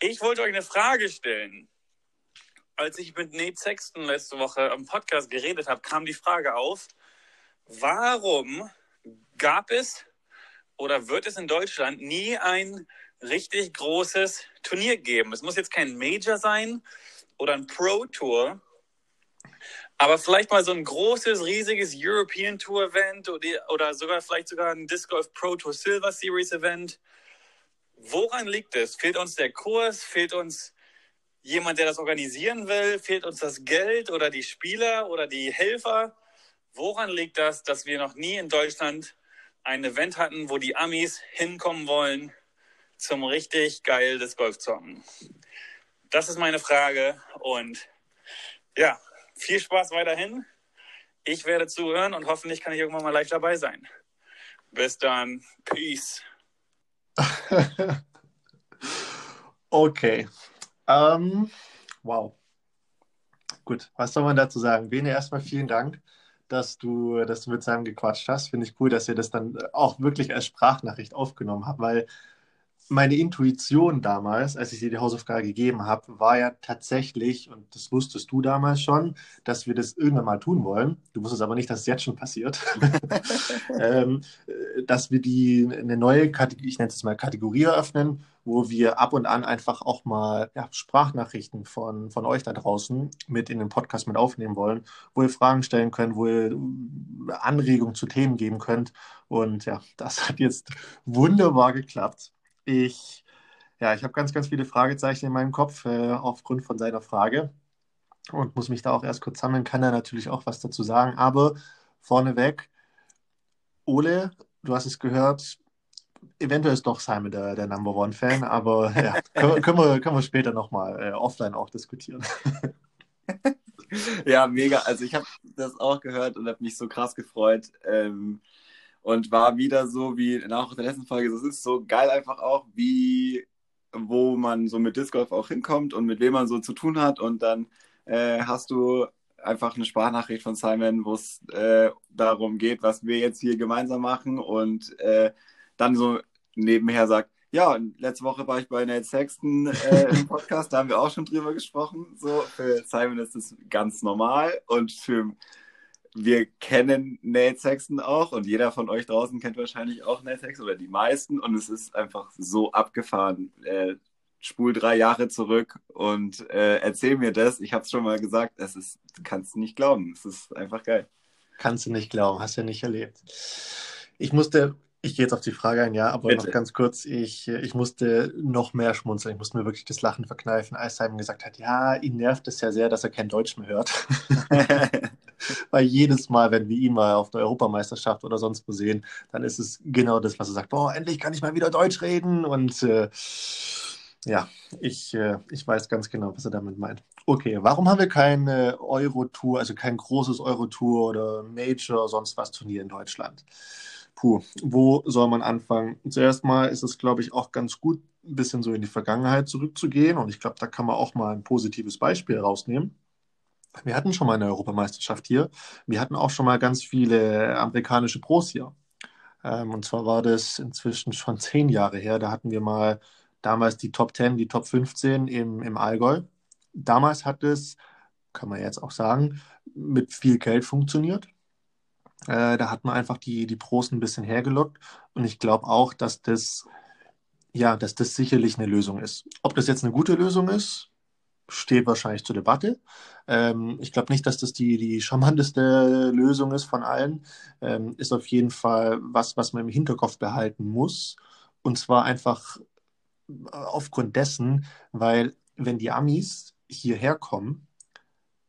ich wollte euch eine Frage stellen. Als ich mit Nate Sexton letzte Woche am Podcast geredet habe, kam die Frage auf, warum gab es oder wird es in Deutschland nie ein richtig großes Turnier geben. Es muss jetzt kein Major sein oder ein Pro Tour, aber vielleicht mal so ein großes, riesiges European Tour Event oder, oder sogar vielleicht sogar ein Disc Golf Pro Tour Silver Series Event. Woran liegt es? Fehlt uns der Kurs? Fehlt uns jemand, der das organisieren will? Fehlt uns das Geld oder die Spieler oder die Helfer? Woran liegt das, dass wir noch nie in Deutschland ein Event hatten, wo die Amis hinkommen wollen zum richtig geil des Golfzocken? Das ist meine Frage und ja, viel Spaß weiterhin. Ich werde zuhören und hoffentlich kann ich irgendwann mal live dabei sein. Bis dann. Peace. (laughs) okay. Um, wow. Gut, was soll man dazu sagen? Bene, erstmal vielen Dank dass du, dass du mit Simon gequatscht hast. Finde ich cool, dass ihr das dann auch wirklich als Sprachnachricht aufgenommen habt, weil meine Intuition damals, als ich dir die Hausaufgabe gegeben habe, war ja tatsächlich, und das wusstest du damals schon, dass wir das irgendwann mal tun wollen. Du wusstest aber nicht, dass es jetzt schon passiert. (laughs) ähm, dass wir die eine neue Kategorie, ich nenne es mal Kategorie eröffnen, wo wir ab und an einfach auch mal ja, Sprachnachrichten von, von euch da draußen mit in den Podcast mit aufnehmen wollen, wo ihr Fragen stellen könnt, wo ihr Anregungen zu Themen geben könnt. Und ja, das hat jetzt wunderbar geklappt. Ich, ja, ich habe ganz, ganz viele Fragezeichen in meinem Kopf äh, aufgrund von seiner Frage und muss mich da auch erst kurz sammeln. Kann er natürlich auch was dazu sagen. Aber vorneweg, Ole, du hast es gehört, eventuell ist doch Simon der, der Number One Fan, aber (laughs) ja, können, können, wir, können wir später nochmal äh, offline auch diskutieren. (laughs) ja, mega. Also ich habe das auch gehört und habe mich so krass gefreut. Ähm, und war wieder so wie nach der letzten Folge. Es ist so geil einfach auch, wie wo man so mit Disc Golf auch hinkommt und mit wem man so zu tun hat. Und dann äh, hast du einfach eine Sprachnachricht von Simon, wo es äh, darum geht, was wir jetzt hier gemeinsam machen und äh, dann so nebenher sagt, ja, letzte Woche war ich bei Nate Sexton äh, im (laughs) Podcast, da haben wir auch schon drüber gesprochen. So, für Simon ist das ganz normal und für wir kennen Nate Sexton auch und jeder von euch draußen kennt wahrscheinlich auch Nate Sexton oder die meisten und es ist einfach so abgefahren, äh, spul drei Jahre zurück und äh, erzähl mir das. Ich habe es schon mal gesagt, es ist, du kannst nicht glauben. Es ist einfach geil. Kannst du nicht glauben, hast du ja nicht erlebt. Ich musste ich gehe jetzt auf die Frage ein, ja, aber Bitte. noch ganz kurz. Ich, ich musste noch mehr schmunzeln. Ich musste mir wirklich das Lachen verkneifen, als Simon gesagt hat, ja, ihn nervt es ja sehr, dass er kein Deutsch mehr hört. (laughs) (laughs) Weil jedes Mal, wenn wir ihn mal auf der Europameisterschaft oder sonst wo sehen, dann ist es genau das, was er sagt. Boah, endlich kann ich mal wieder Deutsch reden. Und äh, ja, ich, äh, ich weiß ganz genau, was er damit meint. Okay, warum haben wir keine Euro-Tour, also kein großes Euro-Tour oder Major, sonst was Turnier in Deutschland? Puh, wo soll man anfangen? Zuerst mal ist es, glaube ich, auch ganz gut, ein bisschen so in die Vergangenheit zurückzugehen. Und ich glaube, da kann man auch mal ein positives Beispiel rausnehmen. Wir hatten schon mal eine Europameisterschaft hier. Wir hatten auch schon mal ganz viele amerikanische Pros hier. Ähm, und zwar war das inzwischen schon zehn Jahre her. Da hatten wir mal damals die Top 10, die Top 15 im, im Allgäu. Damals hat es, kann man jetzt auch sagen, mit viel Geld funktioniert. Äh, da hat man einfach die, die Pros ein bisschen hergelockt. Und ich glaube auch, dass das, ja, dass das sicherlich eine Lösung ist. Ob das jetzt eine gute Lösung ist, steht wahrscheinlich zur Debatte. Ähm, ich glaube nicht, dass das die, die charmanteste Lösung ist von allen. Ähm, ist auf jeden Fall was, was man im Hinterkopf behalten muss. Und zwar einfach aufgrund dessen, weil wenn die Amis hierher kommen,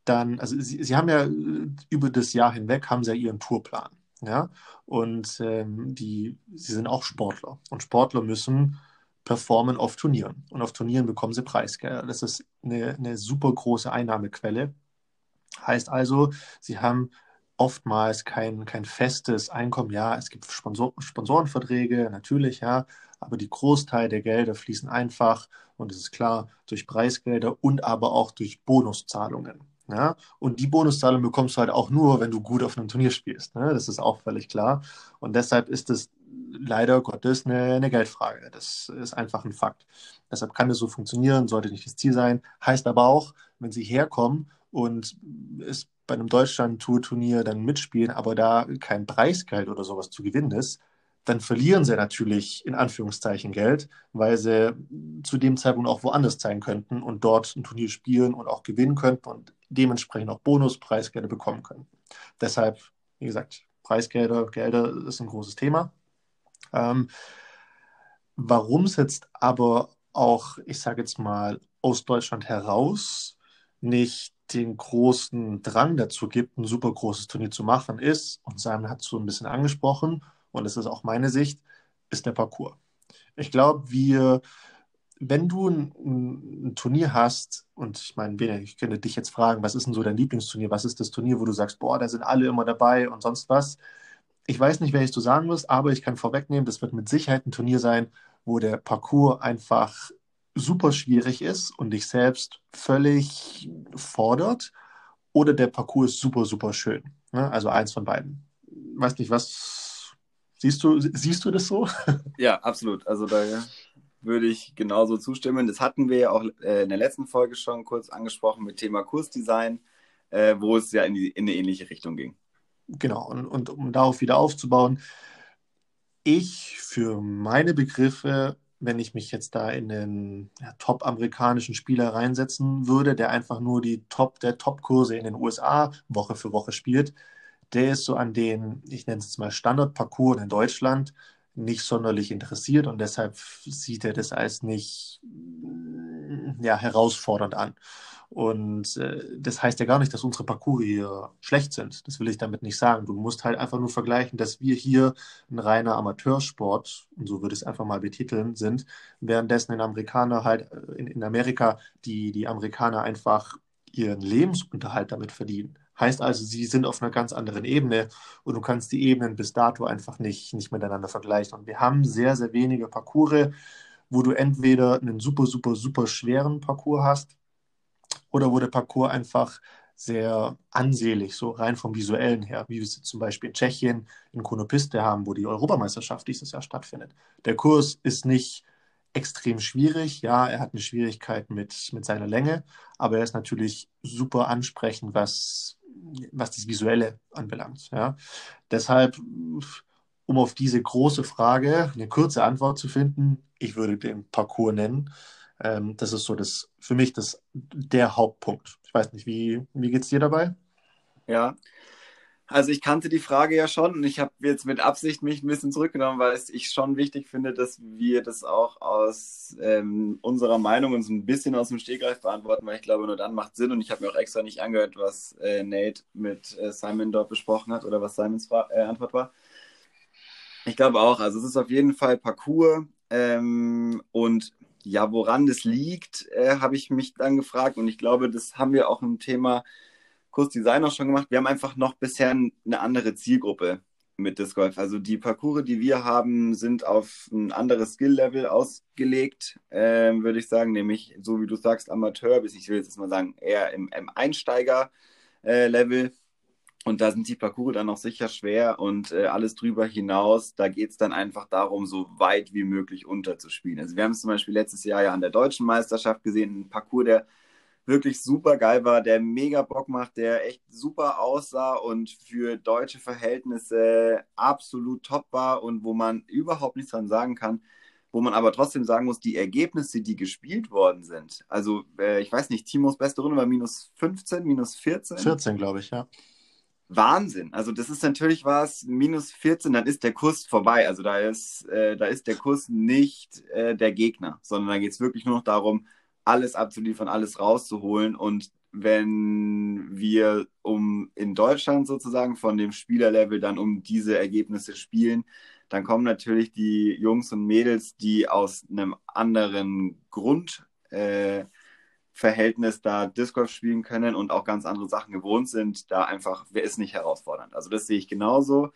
dann, also sie, sie haben ja äh, über das Jahr hinweg, haben sie ja ihren Tourplan. Ja, und ähm, die, sie sind auch Sportler. Und Sportler müssen performen auf Turnieren. Und auf Turnieren bekommen sie Preisgelder. Das ist eine, eine super große Einnahmequelle. Heißt also, sie haben oftmals kein, kein festes Einkommen. Ja, es gibt Sponsor Sponsorenverträge, natürlich, ja, aber die Großteil der Gelder fließen einfach und es ist klar durch Preisgelder und aber auch durch Bonuszahlungen. Ja? Und die Bonuszahlung bekommst du halt auch nur, wenn du gut auf einem Turnier spielst. Ne? Das ist auch völlig klar. Und deshalb ist es leider Gottes eine, eine Geldfrage. Das ist einfach ein Fakt. Deshalb kann das so funktionieren, sollte nicht das Ziel sein. Heißt aber auch, wenn sie herkommen und es bei einem Deutschland-Tour-Turnier dann mitspielen, aber da kein Preisgeld oder sowas zu gewinnen ist, dann verlieren sie natürlich in Anführungszeichen Geld, weil sie zu dem Zeitpunkt auch woanders sein könnten und dort ein Turnier spielen und auch gewinnen könnten und dementsprechend auch Bonuspreisgelder bekommen könnten. Deshalb, wie gesagt, Preisgelder, Gelder ist ein großes Thema. Ähm, Warum es jetzt aber auch, ich sage jetzt mal, aus Deutschland heraus nicht den großen Drang dazu gibt, ein super großes Turnier zu machen, ist, und Simon hat es so ein bisschen angesprochen, und das ist auch meine Sicht, ist der Parcours. Ich glaube, wir, wenn du ein, ein, Turnier hast, und ich meine, ich könnte dich jetzt fragen, was ist denn so dein Lieblingsturnier? Was ist das Turnier, wo du sagst, boah, da sind alle immer dabei und sonst was? Ich weiß nicht, welches du sagen wirst, aber ich kann vorwegnehmen, das wird mit Sicherheit ein Turnier sein, wo der Parcours einfach super schwierig ist und dich selbst völlig fordert oder der Parcours ist super, super schön. Ne? Also eins von beiden. Weiß nicht, was Siehst du, siehst du das so? (laughs) Ja, absolut. Also da würde ich genauso zustimmen. Das hatten wir ja auch äh, in der letzten Folge schon kurz angesprochen mit Thema Kursdesign, äh, wo es ja in, die, in eine ähnliche Richtung ging. Genau, und, und um darauf wieder aufzubauen, ich für meine Begriffe, wenn ich mich jetzt da in den ja, top-amerikanischen Spieler reinsetzen würde, der einfach nur die Top der Top-Kurse in den USA Woche für Woche spielt, der ist so an den, ich nenne es jetzt mal Standardparcours in Deutschland, nicht sonderlich interessiert und deshalb sieht er das als nicht ja, herausfordernd an. Und äh, das heißt ja gar nicht, dass unsere Parcours hier schlecht sind. Das will ich damit nicht sagen. Du musst halt einfach nur vergleichen, dass wir hier ein reiner Amateursport, und so würde ich es einfach mal betiteln, sind, währenddessen in Amerikaner halt, äh, in, in Amerika, die, die Amerikaner einfach ihren Lebensunterhalt damit verdienen. Heißt also, sie sind auf einer ganz anderen Ebene und du kannst die Ebenen bis dato einfach nicht, nicht miteinander vergleichen. Und wir haben sehr, sehr wenige Parcours, wo du entweder einen super, super, super schweren Parcours hast oder der Parcours einfach sehr ansehlich, so rein vom visuellen her, wie wir es zum Beispiel in Tschechien in Konopiste haben, wo die Europameisterschaft dieses Jahr stattfindet. Der Kurs ist nicht extrem schwierig. Ja, er hat eine Schwierigkeit mit, mit seiner Länge, aber er ist natürlich super ansprechend, was, was das Visuelle anbelangt. Ja. Deshalb, um auf diese große Frage eine kurze Antwort zu finden, ich würde den Parcours nennen. Ähm, das ist so das für mich das, der Hauptpunkt. Ich weiß nicht, wie, wie geht es dir dabei? Ja, also ich kannte die Frage ja schon und ich habe jetzt mit Absicht mich ein bisschen zurückgenommen, weil ich schon wichtig finde, dass wir das auch aus ähm, unserer Meinung und so ein bisschen aus dem Stegreif beantworten, weil ich glaube, nur dann macht Sinn und ich habe mir auch extra nicht angehört, was äh, Nate mit äh, Simon dort besprochen hat oder was Simons Fra äh, Antwort war. Ich glaube auch, also es ist auf jeden Fall Parcours ähm, und ja, woran das liegt, äh, habe ich mich dann gefragt und ich glaube, das haben wir auch im Thema Kursdesign auch schon gemacht. Wir haben einfach noch bisher eine andere Zielgruppe mit Disc Golf. Also die Parcours, die wir haben, sind auf ein anderes Skill-Level ausgelegt, äh, würde ich sagen, nämlich so wie du sagst, Amateur, bis ich will jetzt mal sagen, eher im, im Einsteiger-Level. Und da sind die Parcours dann noch sicher schwer und äh, alles drüber hinaus, da geht es dann einfach darum, so weit wie möglich unterzuspielen. Also wir haben es zum Beispiel letztes Jahr ja an der deutschen Meisterschaft gesehen, ein Parcours, der wirklich super geil war, der mega Bock macht, der echt super aussah und für deutsche Verhältnisse absolut top war und wo man überhaupt nichts dran sagen kann, wo man aber trotzdem sagen muss, die Ergebnisse, die gespielt worden sind, also äh, ich weiß nicht, Timos beste Runde war minus 15, minus 14. 14, glaube ich, ja. Wahnsinn. Also das ist natürlich was, minus 14, dann ist der Kurs vorbei. Also da ist, äh, da ist der Kurs nicht äh, der Gegner, sondern da geht es wirklich nur noch darum, alles abzuliefern, alles rauszuholen. Und wenn wir um in Deutschland sozusagen von dem Spielerlevel dann um diese Ergebnisse spielen, dann kommen natürlich die Jungs und Mädels, die aus einem anderen Grundverhältnis äh, da Disc Golf spielen können und auch ganz andere Sachen gewohnt sind, da einfach, wer ist nicht herausfordernd. Also das sehe ich genauso.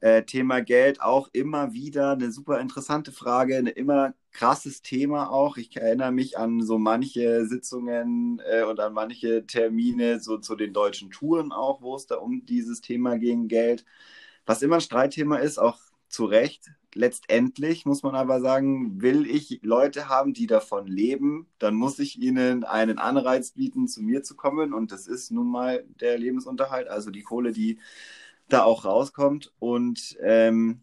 Äh, Thema Geld auch immer wieder eine super interessante Frage, ein immer krasses Thema auch. Ich erinnere mich an so manche Sitzungen äh, und an manche Termine, so zu den deutschen Touren auch, wo es da um dieses Thema ging, Geld. Was immer ein Streitthema ist, auch zu Recht. Letztendlich muss man aber sagen, will ich Leute haben, die davon leben, dann muss ich ihnen einen Anreiz bieten, zu mir zu kommen. Und das ist nun mal der Lebensunterhalt, also die Kohle, die da auch rauskommt. Und ähm,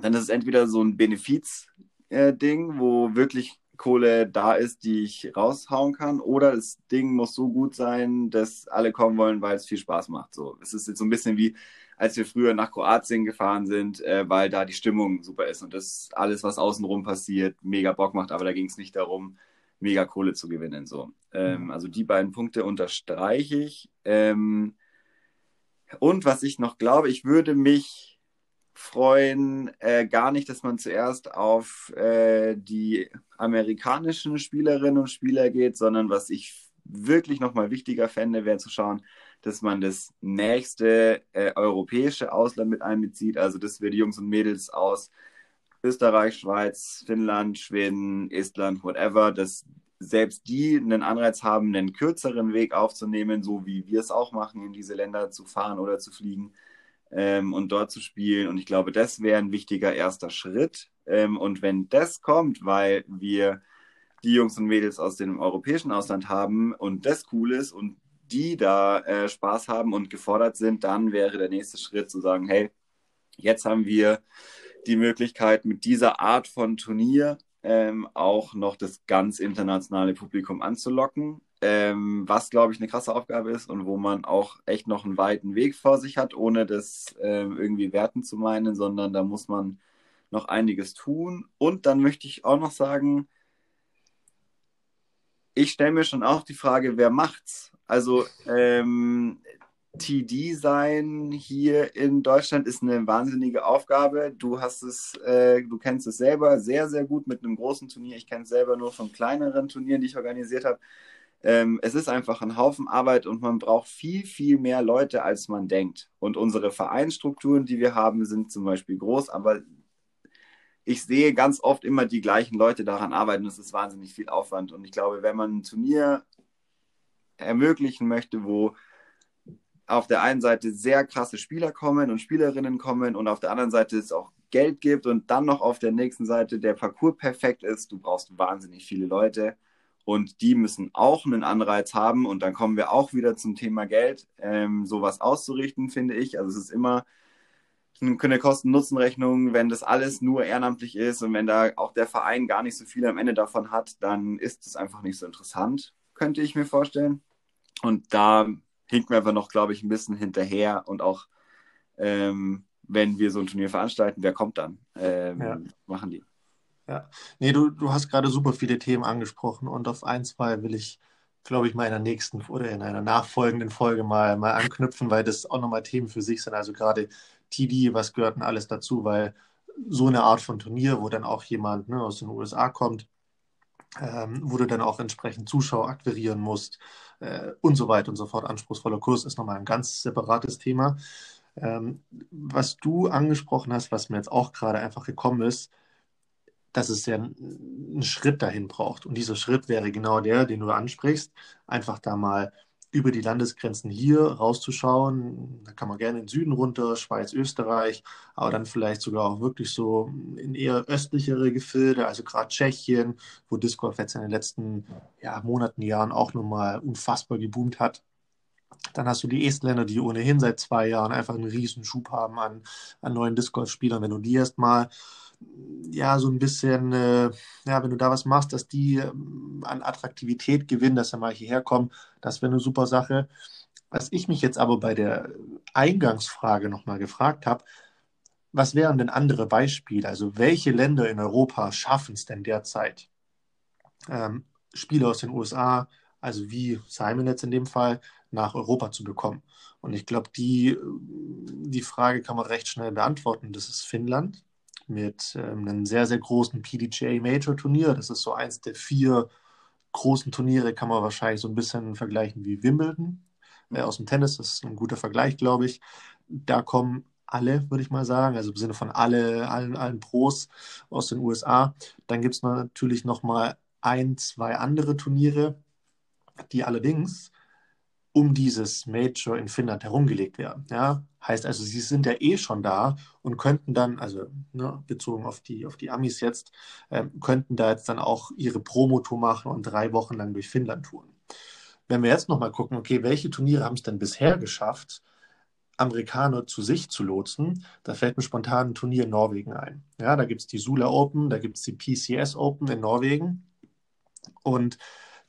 dann ist es entweder so ein Benefiz-Ding, äh, wo wirklich Kohle da ist, die ich raushauen kann, oder das Ding muss so gut sein, dass alle kommen wollen, weil es viel Spaß macht. So, es ist jetzt so ein bisschen wie, als wir früher nach Kroatien gefahren sind, äh, weil da die Stimmung super ist und das alles, was außenrum passiert, mega Bock macht. Aber da ging es nicht darum, mega Kohle zu gewinnen. So, ähm, mhm. also die beiden Punkte unterstreiche ich. Ähm, und was ich noch glaube, ich würde mich freuen, äh, gar nicht, dass man zuerst auf äh, die amerikanischen Spielerinnen und Spieler geht, sondern was ich wirklich nochmal wichtiger fände, wäre zu schauen, dass man das nächste äh, europäische Ausland mit einbezieht. Also, dass wir die Jungs und Mädels aus Österreich, Schweiz, Finnland, Schweden, Estland, whatever, dass selbst die einen Anreiz haben, einen kürzeren Weg aufzunehmen, so wie wir es auch machen, in diese Länder zu fahren oder zu fliegen ähm, und dort zu spielen. Und ich glaube, das wäre ein wichtiger erster Schritt. Ähm, und wenn das kommt, weil wir die Jungs und Mädels aus dem europäischen Ausland haben und das cool ist und die da äh, Spaß haben und gefordert sind, dann wäre der nächste Schritt zu sagen, hey, jetzt haben wir die Möglichkeit mit dieser Art von Turnier ähm, auch noch das ganz internationale Publikum anzulocken, ähm, was, glaube ich, eine krasse Aufgabe ist und wo man auch echt noch einen weiten Weg vor sich hat, ohne das ähm, irgendwie werten zu meinen, sondern da muss man noch einiges tun. Und dann möchte ich auch noch sagen, ich stelle mir schon auch die Frage, wer macht's? Also ähm, TD sein hier in Deutschland ist eine wahnsinnige Aufgabe. Du hast es, äh, du kennst es selber sehr, sehr gut mit einem großen Turnier. Ich kenne es selber nur von kleineren Turnieren, die ich organisiert habe. Ähm, es ist einfach ein Haufen Arbeit und man braucht viel, viel mehr Leute, als man denkt. Und unsere Vereinsstrukturen, die wir haben, sind zum Beispiel groß, aber ich sehe ganz oft immer die gleichen Leute daran arbeiten. Es ist wahnsinnig viel Aufwand. Und ich glaube, wenn man ein Turnier ermöglichen möchte, wo auf der einen Seite sehr krasse Spieler kommen und Spielerinnen kommen und auf der anderen Seite es auch Geld gibt und dann noch auf der nächsten Seite der Parcours perfekt ist, du brauchst wahnsinnig viele Leute und die müssen auch einen Anreiz haben und dann kommen wir auch wieder zum Thema Geld, ähm, sowas auszurichten, finde ich. Also es ist immer eine Kosten-Nutzen-Rechnung, wenn das alles nur ehrenamtlich ist und wenn da auch der Verein gar nicht so viel am Ende davon hat, dann ist es einfach nicht so interessant, könnte ich mir vorstellen. Und da hinken wir aber noch, glaube ich, ein bisschen hinterher und auch ähm, wenn wir so ein Turnier veranstalten, wer kommt dann? Ähm, ja. Machen die. Ja, nee, du, du hast gerade super viele Themen angesprochen und auf ein, zwei will ich, glaube ich, mal in der nächsten oder in einer nachfolgenden Folge mal, mal anknüpfen, weil das auch nochmal Themen für sich sind. Also gerade TD, was gehört denn alles dazu, weil so eine Art von Turnier, wo dann auch jemand ne, aus den USA kommt, ähm, wo du dann auch entsprechend Zuschauer akquirieren musst äh, und so weiter und so fort. Anspruchsvoller Kurs ist nochmal ein ganz separates Thema. Ähm, was du angesprochen hast, was mir jetzt auch gerade einfach gekommen ist, dass es ja einen Schritt dahin braucht. Und dieser Schritt wäre genau der, den du ansprichst. Einfach da mal über die Landesgrenzen hier rauszuschauen. Da kann man gerne in den Süden runter, Schweiz, Österreich, aber dann vielleicht sogar auch wirklich so in eher östlichere Gefilde, also gerade Tschechien, wo Disc Golf jetzt in den letzten ja, Monaten, Jahren auch nochmal unfassbar geboomt hat. Dann hast du die Estländer, die ohnehin seit zwei Jahren einfach einen riesen Schub haben an, an neuen Disc Golf-Spielern. Wenn du die erstmal ja, so ein bisschen, äh, ja, wenn du da was machst, dass die ähm, an Attraktivität gewinnen, dass sie mal hierher kommen, das wäre eine super Sache. Was ich mich jetzt aber bei der Eingangsfrage nochmal gefragt habe, was wären denn andere Beispiele? Also welche Länder in Europa schaffen es denn derzeit, ähm, Spieler aus den USA, also wie Simon jetzt in dem Fall, nach Europa zu bekommen? Und ich glaube, die, die Frage kann man recht schnell beantworten. Das ist Finnland mit ähm, einem sehr, sehr großen PDGA Major Turnier. Das ist so eins der vier großen Turniere, kann man wahrscheinlich so ein bisschen vergleichen wie Wimbledon äh, aus dem Tennis. Das ist ein guter Vergleich, glaube ich. Da kommen alle, würde ich mal sagen, also im Sinne von alle, allen, allen Pros aus den USA. Dann gibt es natürlich noch mal ein, zwei andere Turniere, die allerdings um dieses Major in Finnland herumgelegt werden. Ja? Heißt also, sie sind ja eh schon da und könnten dann, also ne, bezogen auf die, auf die Amis jetzt, äh, könnten da jetzt dann auch ihre Promotour machen und drei Wochen lang durch Finnland touren. Wenn wir jetzt nochmal gucken, okay, welche Turniere haben es denn bisher geschafft, Amerikaner zu sich zu lotsen, da fällt mir spontan ein Turnier in Norwegen ein. Ja, da gibt es die Sula Open, da gibt es die PCS Open in Norwegen. Und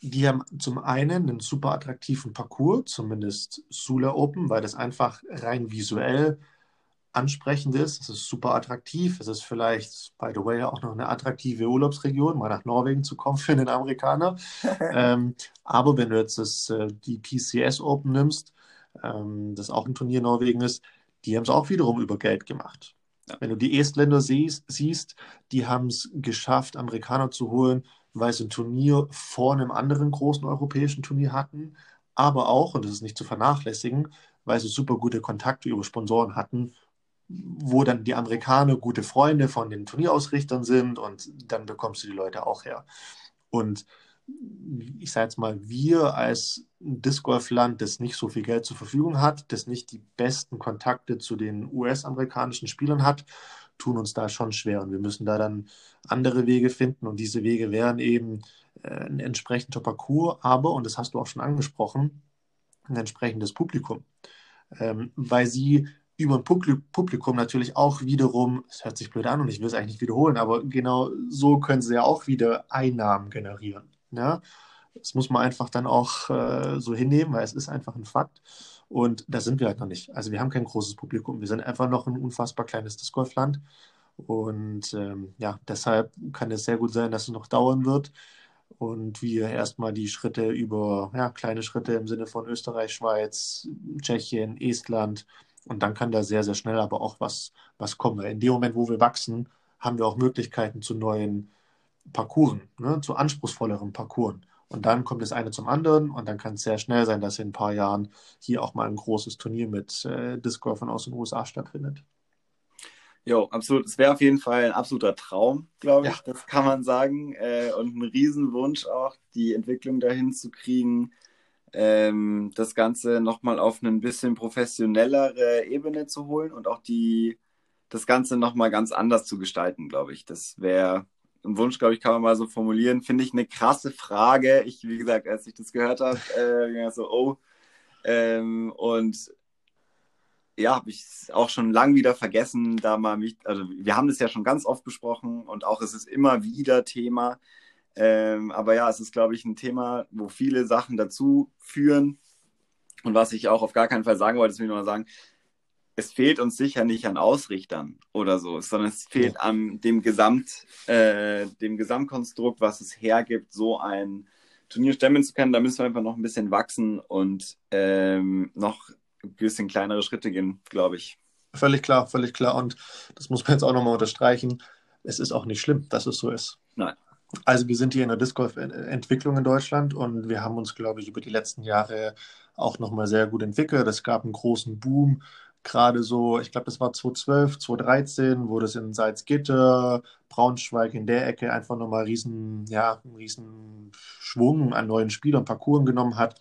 die haben zum einen einen super attraktiven Parcours, zumindest Sula Open, weil das einfach rein visuell ansprechend ist. Es ist super attraktiv. Es ist vielleicht, by the way, auch noch eine attraktive Urlaubsregion, mal nach Norwegen zu kommen (laughs) für einen Amerikaner. (laughs) ähm, aber wenn du jetzt das, äh, die PCS Open nimmst, ähm, das auch ein Turnier in Norwegen ist, die haben es auch wiederum über Geld gemacht. Ja. Wenn du die Estländer siehst, siehst die haben es geschafft, Amerikaner zu holen, weil sie ein Turnier vor einem anderen großen europäischen Turnier hatten, aber auch, und das ist nicht zu vernachlässigen, weil sie super gute Kontakte über Sponsoren hatten, wo dann die Amerikaner gute Freunde von den Turnierausrichtern sind und dann bekommst du die Leute auch her. Und ich sage jetzt mal, wir als Disc Golf Land, das nicht so viel Geld zur Verfügung hat, das nicht die besten Kontakte zu den US-amerikanischen Spielern hat, tun uns da schon schwer. Und wir müssen da dann andere Wege finden. Und diese Wege wären eben äh, ein entsprechender Parcours, aber, und das hast du auch schon angesprochen, ein entsprechendes Publikum. Ähm, weil sie über ein Publikum natürlich auch wiederum, es hört sich blöd an und ich will es eigentlich nicht wiederholen, aber genau so können sie ja auch wieder Einnahmen generieren. Ja? Das muss man einfach dann auch äh, so hinnehmen, weil es ist einfach ein Fakt. Und da sind wir halt noch nicht. Also wir haben kein großes Publikum. Wir sind einfach noch ein unfassbar kleines Disc Golf-Land. Und ähm, ja, deshalb kann es sehr gut sein, dass es noch dauern wird und wir erstmal die Schritte über, ja, kleine Schritte im Sinne von Österreich, Schweiz, Tschechien, Estland und dann kann da sehr, sehr schnell aber auch was, was kommen. In dem Moment, wo wir wachsen, haben wir auch Möglichkeiten zu neuen Parcours, ne, zu anspruchsvolleren Parcours. Und dann kommt das eine zum anderen und dann kann es sehr schnell sein, dass in ein paar Jahren hier auch mal ein großes Turnier mit äh, Disc Golfern aus den USA stattfindet. Jo, absolut. Es wäre auf jeden Fall ein absoluter Traum, glaube ich. Ja. Das kann man sagen. Äh, und ein Riesenwunsch auch, die Entwicklung dahin zu kriegen, ähm, das Ganze nochmal auf eine ein bisschen professionellere Ebene zu holen und auch die, das Ganze nochmal ganz anders zu gestalten, glaube ich. Das wäre ein Wunsch, glaube ich, kann man mal so formulieren. Finde ich eine krasse Frage. Ich, wie gesagt, als ich das gehört habe, äh, so, oh. Ähm, und ja, habe ich auch schon lang wieder vergessen, da mal mich, also wir haben das ja schon ganz oft besprochen und auch es ist immer wieder Thema. Ähm, aber ja, es ist, glaube ich, ein Thema, wo viele Sachen dazu führen. Und was ich auch auf gar keinen Fall sagen wollte, ist mir nur mal sagen, es fehlt uns sicher nicht an Ausrichtern oder so, sondern es fehlt ja. an dem Gesamt, äh, dem Gesamtkonstrukt, was es hergibt, so ein Turnier stemmen zu können. Da müssen wir einfach noch ein bisschen wachsen und ähm, noch ein bisschen kleinere Schritte gehen, glaube ich. Völlig klar, völlig klar. Und das muss man jetzt auch nochmal unterstreichen. Es ist auch nicht schlimm, dass es so ist. Nein. Also wir sind hier in der Disc Golf-Entwicklung in Deutschland und wir haben uns, glaube ich, über die letzten Jahre auch nochmal sehr gut entwickelt. Es gab einen großen Boom, gerade so, ich glaube, das war 2012, 2013, wo das in Salzgitter, Braunschweig in der Ecke einfach nochmal riesen, ja, einen riesen Schwung an neuen Spielern, Parcours genommen hat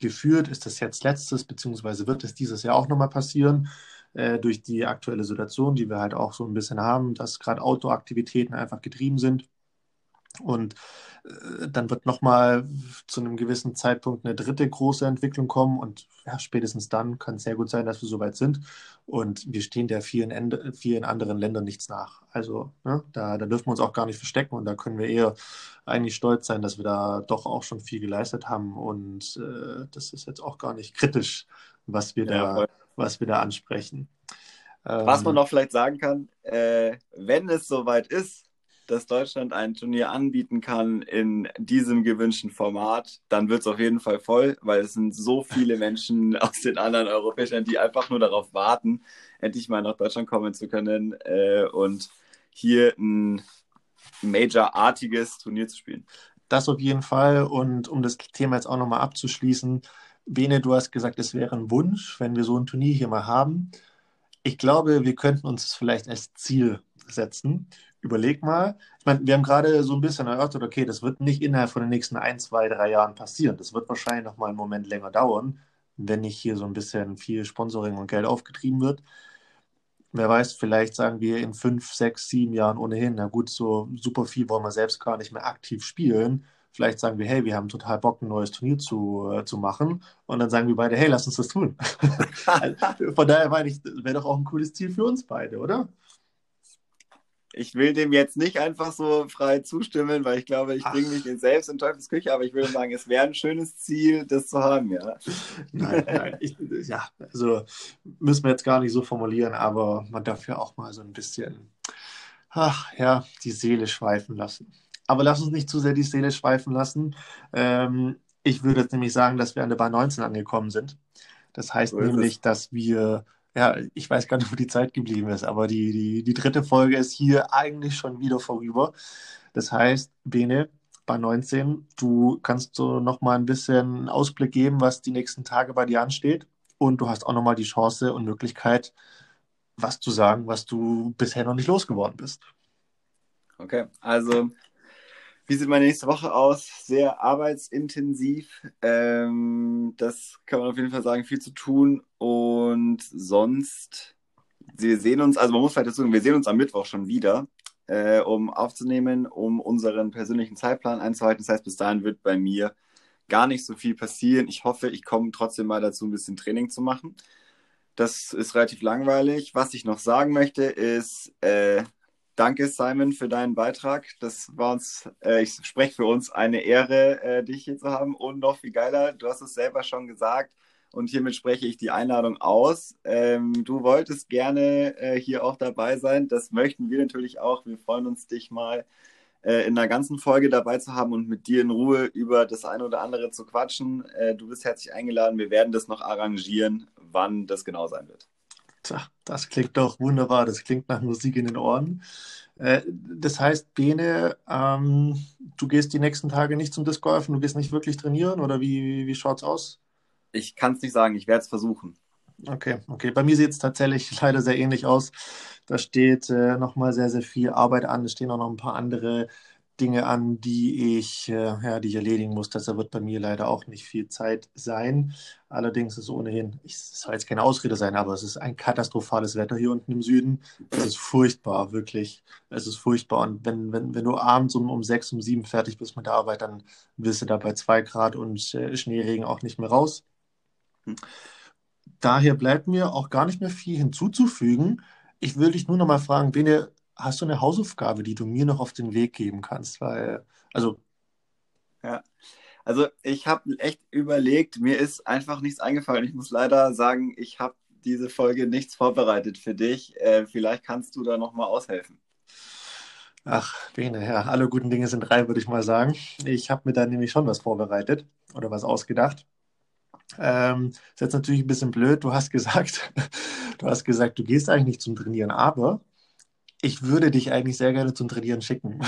geführt. Ist das jetzt letztes, beziehungsweise wird es dieses Jahr auch nochmal passieren, äh, durch die aktuelle Situation, die wir halt auch so ein bisschen haben, dass gerade Outdoor-Aktivitäten einfach getrieben sind. Und äh, dann wird nochmal zu einem gewissen Zeitpunkt eine dritte große Entwicklung kommen und ja, spätestens dann kann es sehr gut sein, dass wir soweit sind. Und wir stehen der vielen, vielen anderen Ländern nichts nach. Also ne, da, da dürfen wir uns auch gar nicht verstecken und da können wir eher eigentlich stolz sein, dass wir da doch auch schon viel geleistet haben. Und äh, das ist jetzt auch gar nicht kritisch, was wir, ja, da, was wir da ansprechen. Was man ähm, noch vielleicht sagen kann, äh, wenn es soweit ist, dass Deutschland ein Turnier anbieten kann in diesem gewünschten Format, dann wird es auf jeden Fall voll, weil es sind so viele (laughs) Menschen aus den anderen europäischen Ländern, die einfach nur darauf warten, endlich mal nach Deutschland kommen zu können äh, und hier ein Major-artiges Turnier zu spielen. Das auf jeden Fall. Und um das Thema jetzt auch nochmal abzuschließen, Bene, du hast gesagt, es wäre ein Wunsch, wenn wir so ein Turnier hier mal haben. Ich glaube, wir könnten uns vielleicht als Ziel setzen, überleg mal, ich meine, wir haben gerade so ein bisschen erörtert, okay, das wird nicht innerhalb von den nächsten ein, zwei, drei Jahren passieren. Das wird wahrscheinlich noch mal einen Moment länger dauern, wenn nicht hier so ein bisschen viel Sponsoring und Geld aufgetrieben wird. Wer weiß, vielleicht sagen wir in fünf, sechs, sieben Jahren ohnehin, na gut, so super viel wollen wir selbst gar nicht mehr aktiv spielen. Vielleicht sagen wir, hey, wir haben total Bock, ein neues Turnier zu, äh, zu machen. Und dann sagen wir beide, hey, lass uns das tun. (laughs) Von daher meine ich, wäre doch auch ein cooles Ziel für uns beide, oder? Ich will dem jetzt nicht einfach so frei zustimmen, weil ich glaube, ich bringe mich in selbst in Teufels Küche, aber ich würde sagen, es wäre ein schönes Ziel, das zu haben, ja. Nein, nein, ich, ja, also müssen wir jetzt gar nicht so formulieren, aber man darf ja auch mal so ein bisschen, ach ja, die Seele schweifen lassen. Aber lass uns nicht zu sehr die Seele schweifen lassen. Ähm, ich würde jetzt nämlich sagen, dass wir an der Bar 19 angekommen sind. Das heißt so nämlich, dass wir ja, ich weiß gar nicht, wo die Zeit geblieben ist, aber die, die, die dritte Folge ist hier eigentlich schon wieder vorüber. Das heißt, Bene, bei 19, du kannst so noch mal ein bisschen Ausblick geben, was die nächsten Tage bei dir ansteht. Und du hast auch noch mal die Chance und Möglichkeit, was zu sagen, was du bisher noch nicht losgeworden bist. Okay, also wie sieht meine nächste Woche aus? Sehr arbeitsintensiv. Ähm, das kann man auf jeden Fall sagen, viel zu tun. Und sonst, wir sehen uns, also man muss vielleicht dazu sagen, wir sehen uns am Mittwoch schon wieder, äh, um aufzunehmen, um unseren persönlichen Zeitplan einzuhalten. Das heißt, bis dahin wird bei mir gar nicht so viel passieren. Ich hoffe, ich komme trotzdem mal dazu, ein bisschen Training zu machen. Das ist relativ langweilig. Was ich noch sagen möchte, ist, äh, Danke, Simon, für deinen Beitrag. Das war uns, äh, ich spreche für uns, eine Ehre, äh, dich hier zu haben. Und noch viel geiler, du hast es selber schon gesagt. Und hiermit spreche ich die Einladung aus. Ähm, du wolltest gerne äh, hier auch dabei sein. Das möchten wir natürlich auch. Wir freuen uns, dich mal äh, in einer ganzen Folge dabei zu haben und mit dir in Ruhe über das eine oder andere zu quatschen. Äh, du bist herzlich eingeladen. Wir werden das noch arrangieren, wann das genau sein wird. Tja, das klingt doch wunderbar. Das klingt nach Musik in den Ohren. Äh, das heißt, Bene, ähm, du gehst die nächsten Tage nicht zum Disc Golfen, du gehst nicht wirklich trainieren oder wie, wie schaut es aus? Ich kann es nicht sagen, ich werde es versuchen. Okay, okay. Bei mir sieht es tatsächlich (laughs) leider sehr ähnlich aus. Da steht äh, nochmal sehr, sehr viel Arbeit an. Es stehen auch noch ein paar andere Dinge an, die ich, äh, ja, die ich erledigen muss. Deshalb wird bei mir leider auch nicht viel Zeit sein. Allerdings ist ohnehin, es soll jetzt keine Ausrede sein, aber es ist ein katastrophales Wetter hier unten im Süden. Es ist furchtbar, wirklich. Es ist furchtbar. Und wenn, wenn, wenn du abends um, um sechs, um sieben fertig bist mit der Arbeit, dann wirst du da bei zwei Grad und äh, Schneeregen auch nicht mehr raus. daher bleibt mir auch gar nicht mehr viel hinzuzufügen. Ich will dich nur noch mal fragen, Bene, hast du eine Hausaufgabe, die du mir noch auf den Weg geben kannst? Weil, also. Ja, also ich habe echt überlegt, mir ist einfach nichts eingefallen. Ich muss leider sagen, ich habe diese Folge nichts vorbereitet für dich. Äh, vielleicht kannst du da noch mal aushelfen. Ach, Bene, ja, alle guten Dinge sind drei, würde ich mal sagen. Ich habe mir da nämlich schon was vorbereitet oder was ausgedacht. Ähm, ist jetzt natürlich ein bisschen blöd. Du hast gesagt, (laughs) du hast gesagt, du gehst eigentlich nicht zum Trainieren, aber ich würde dich eigentlich sehr gerne zum Trainieren schicken.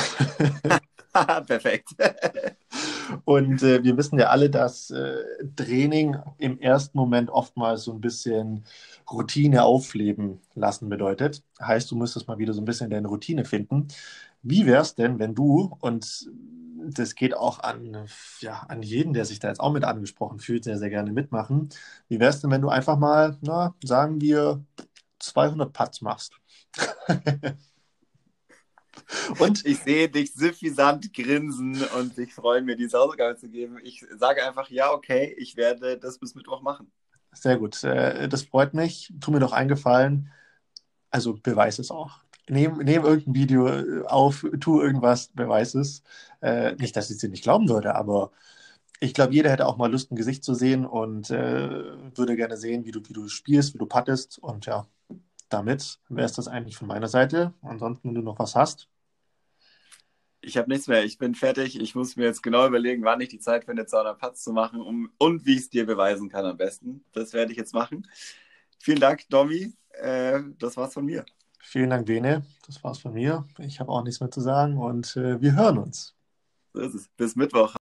(laughs) Perfekt. (laughs) Und äh, wir wissen ja alle, dass äh, Training im ersten Moment oftmals so ein bisschen Routine aufleben lassen bedeutet. Heißt, du müsstest mal wieder so ein bisschen deine Routine finden. Wie wäre es denn, wenn du, und das geht auch an, ja, an jeden, der sich da jetzt auch mit angesprochen fühlt, sehr, sehr gerne mitmachen. Wie wäre es denn, wenn du einfach mal, na, sagen wir, 200 Putts machst? (laughs) Und ich sehe dich suffisant grinsen und sich freuen, mir diese Hausaufgabe zu geben. Ich sage einfach, ja, okay, ich werde das bis Mittwoch machen. Sehr gut. Äh, das freut mich. Tu mir doch eingefallen. Also beweis es auch. Nehm, nehm irgendein Video auf, tu irgendwas, beweis es. Äh, nicht, dass ich es dir nicht glauben würde, aber ich glaube, jeder hätte auch mal Lust, ein Gesicht zu sehen und äh, würde gerne sehen, wie du, wie du spielst, wie du pattest. Und ja, damit wäre es das eigentlich von meiner Seite. Ansonsten, wenn du noch was hast. Ich habe nichts mehr. Ich bin fertig. Ich muss mir jetzt genau überlegen, wann ich die Zeit finde, 200 Putts zu machen um, und wie ich es dir beweisen kann am besten. Das werde ich jetzt machen. Vielen Dank, Domi. Äh, das war's von mir. Vielen Dank, Bene. Das war's von mir. Ich habe auch nichts mehr zu sagen und äh, wir hören uns. So ist es. Bis Mittwoch.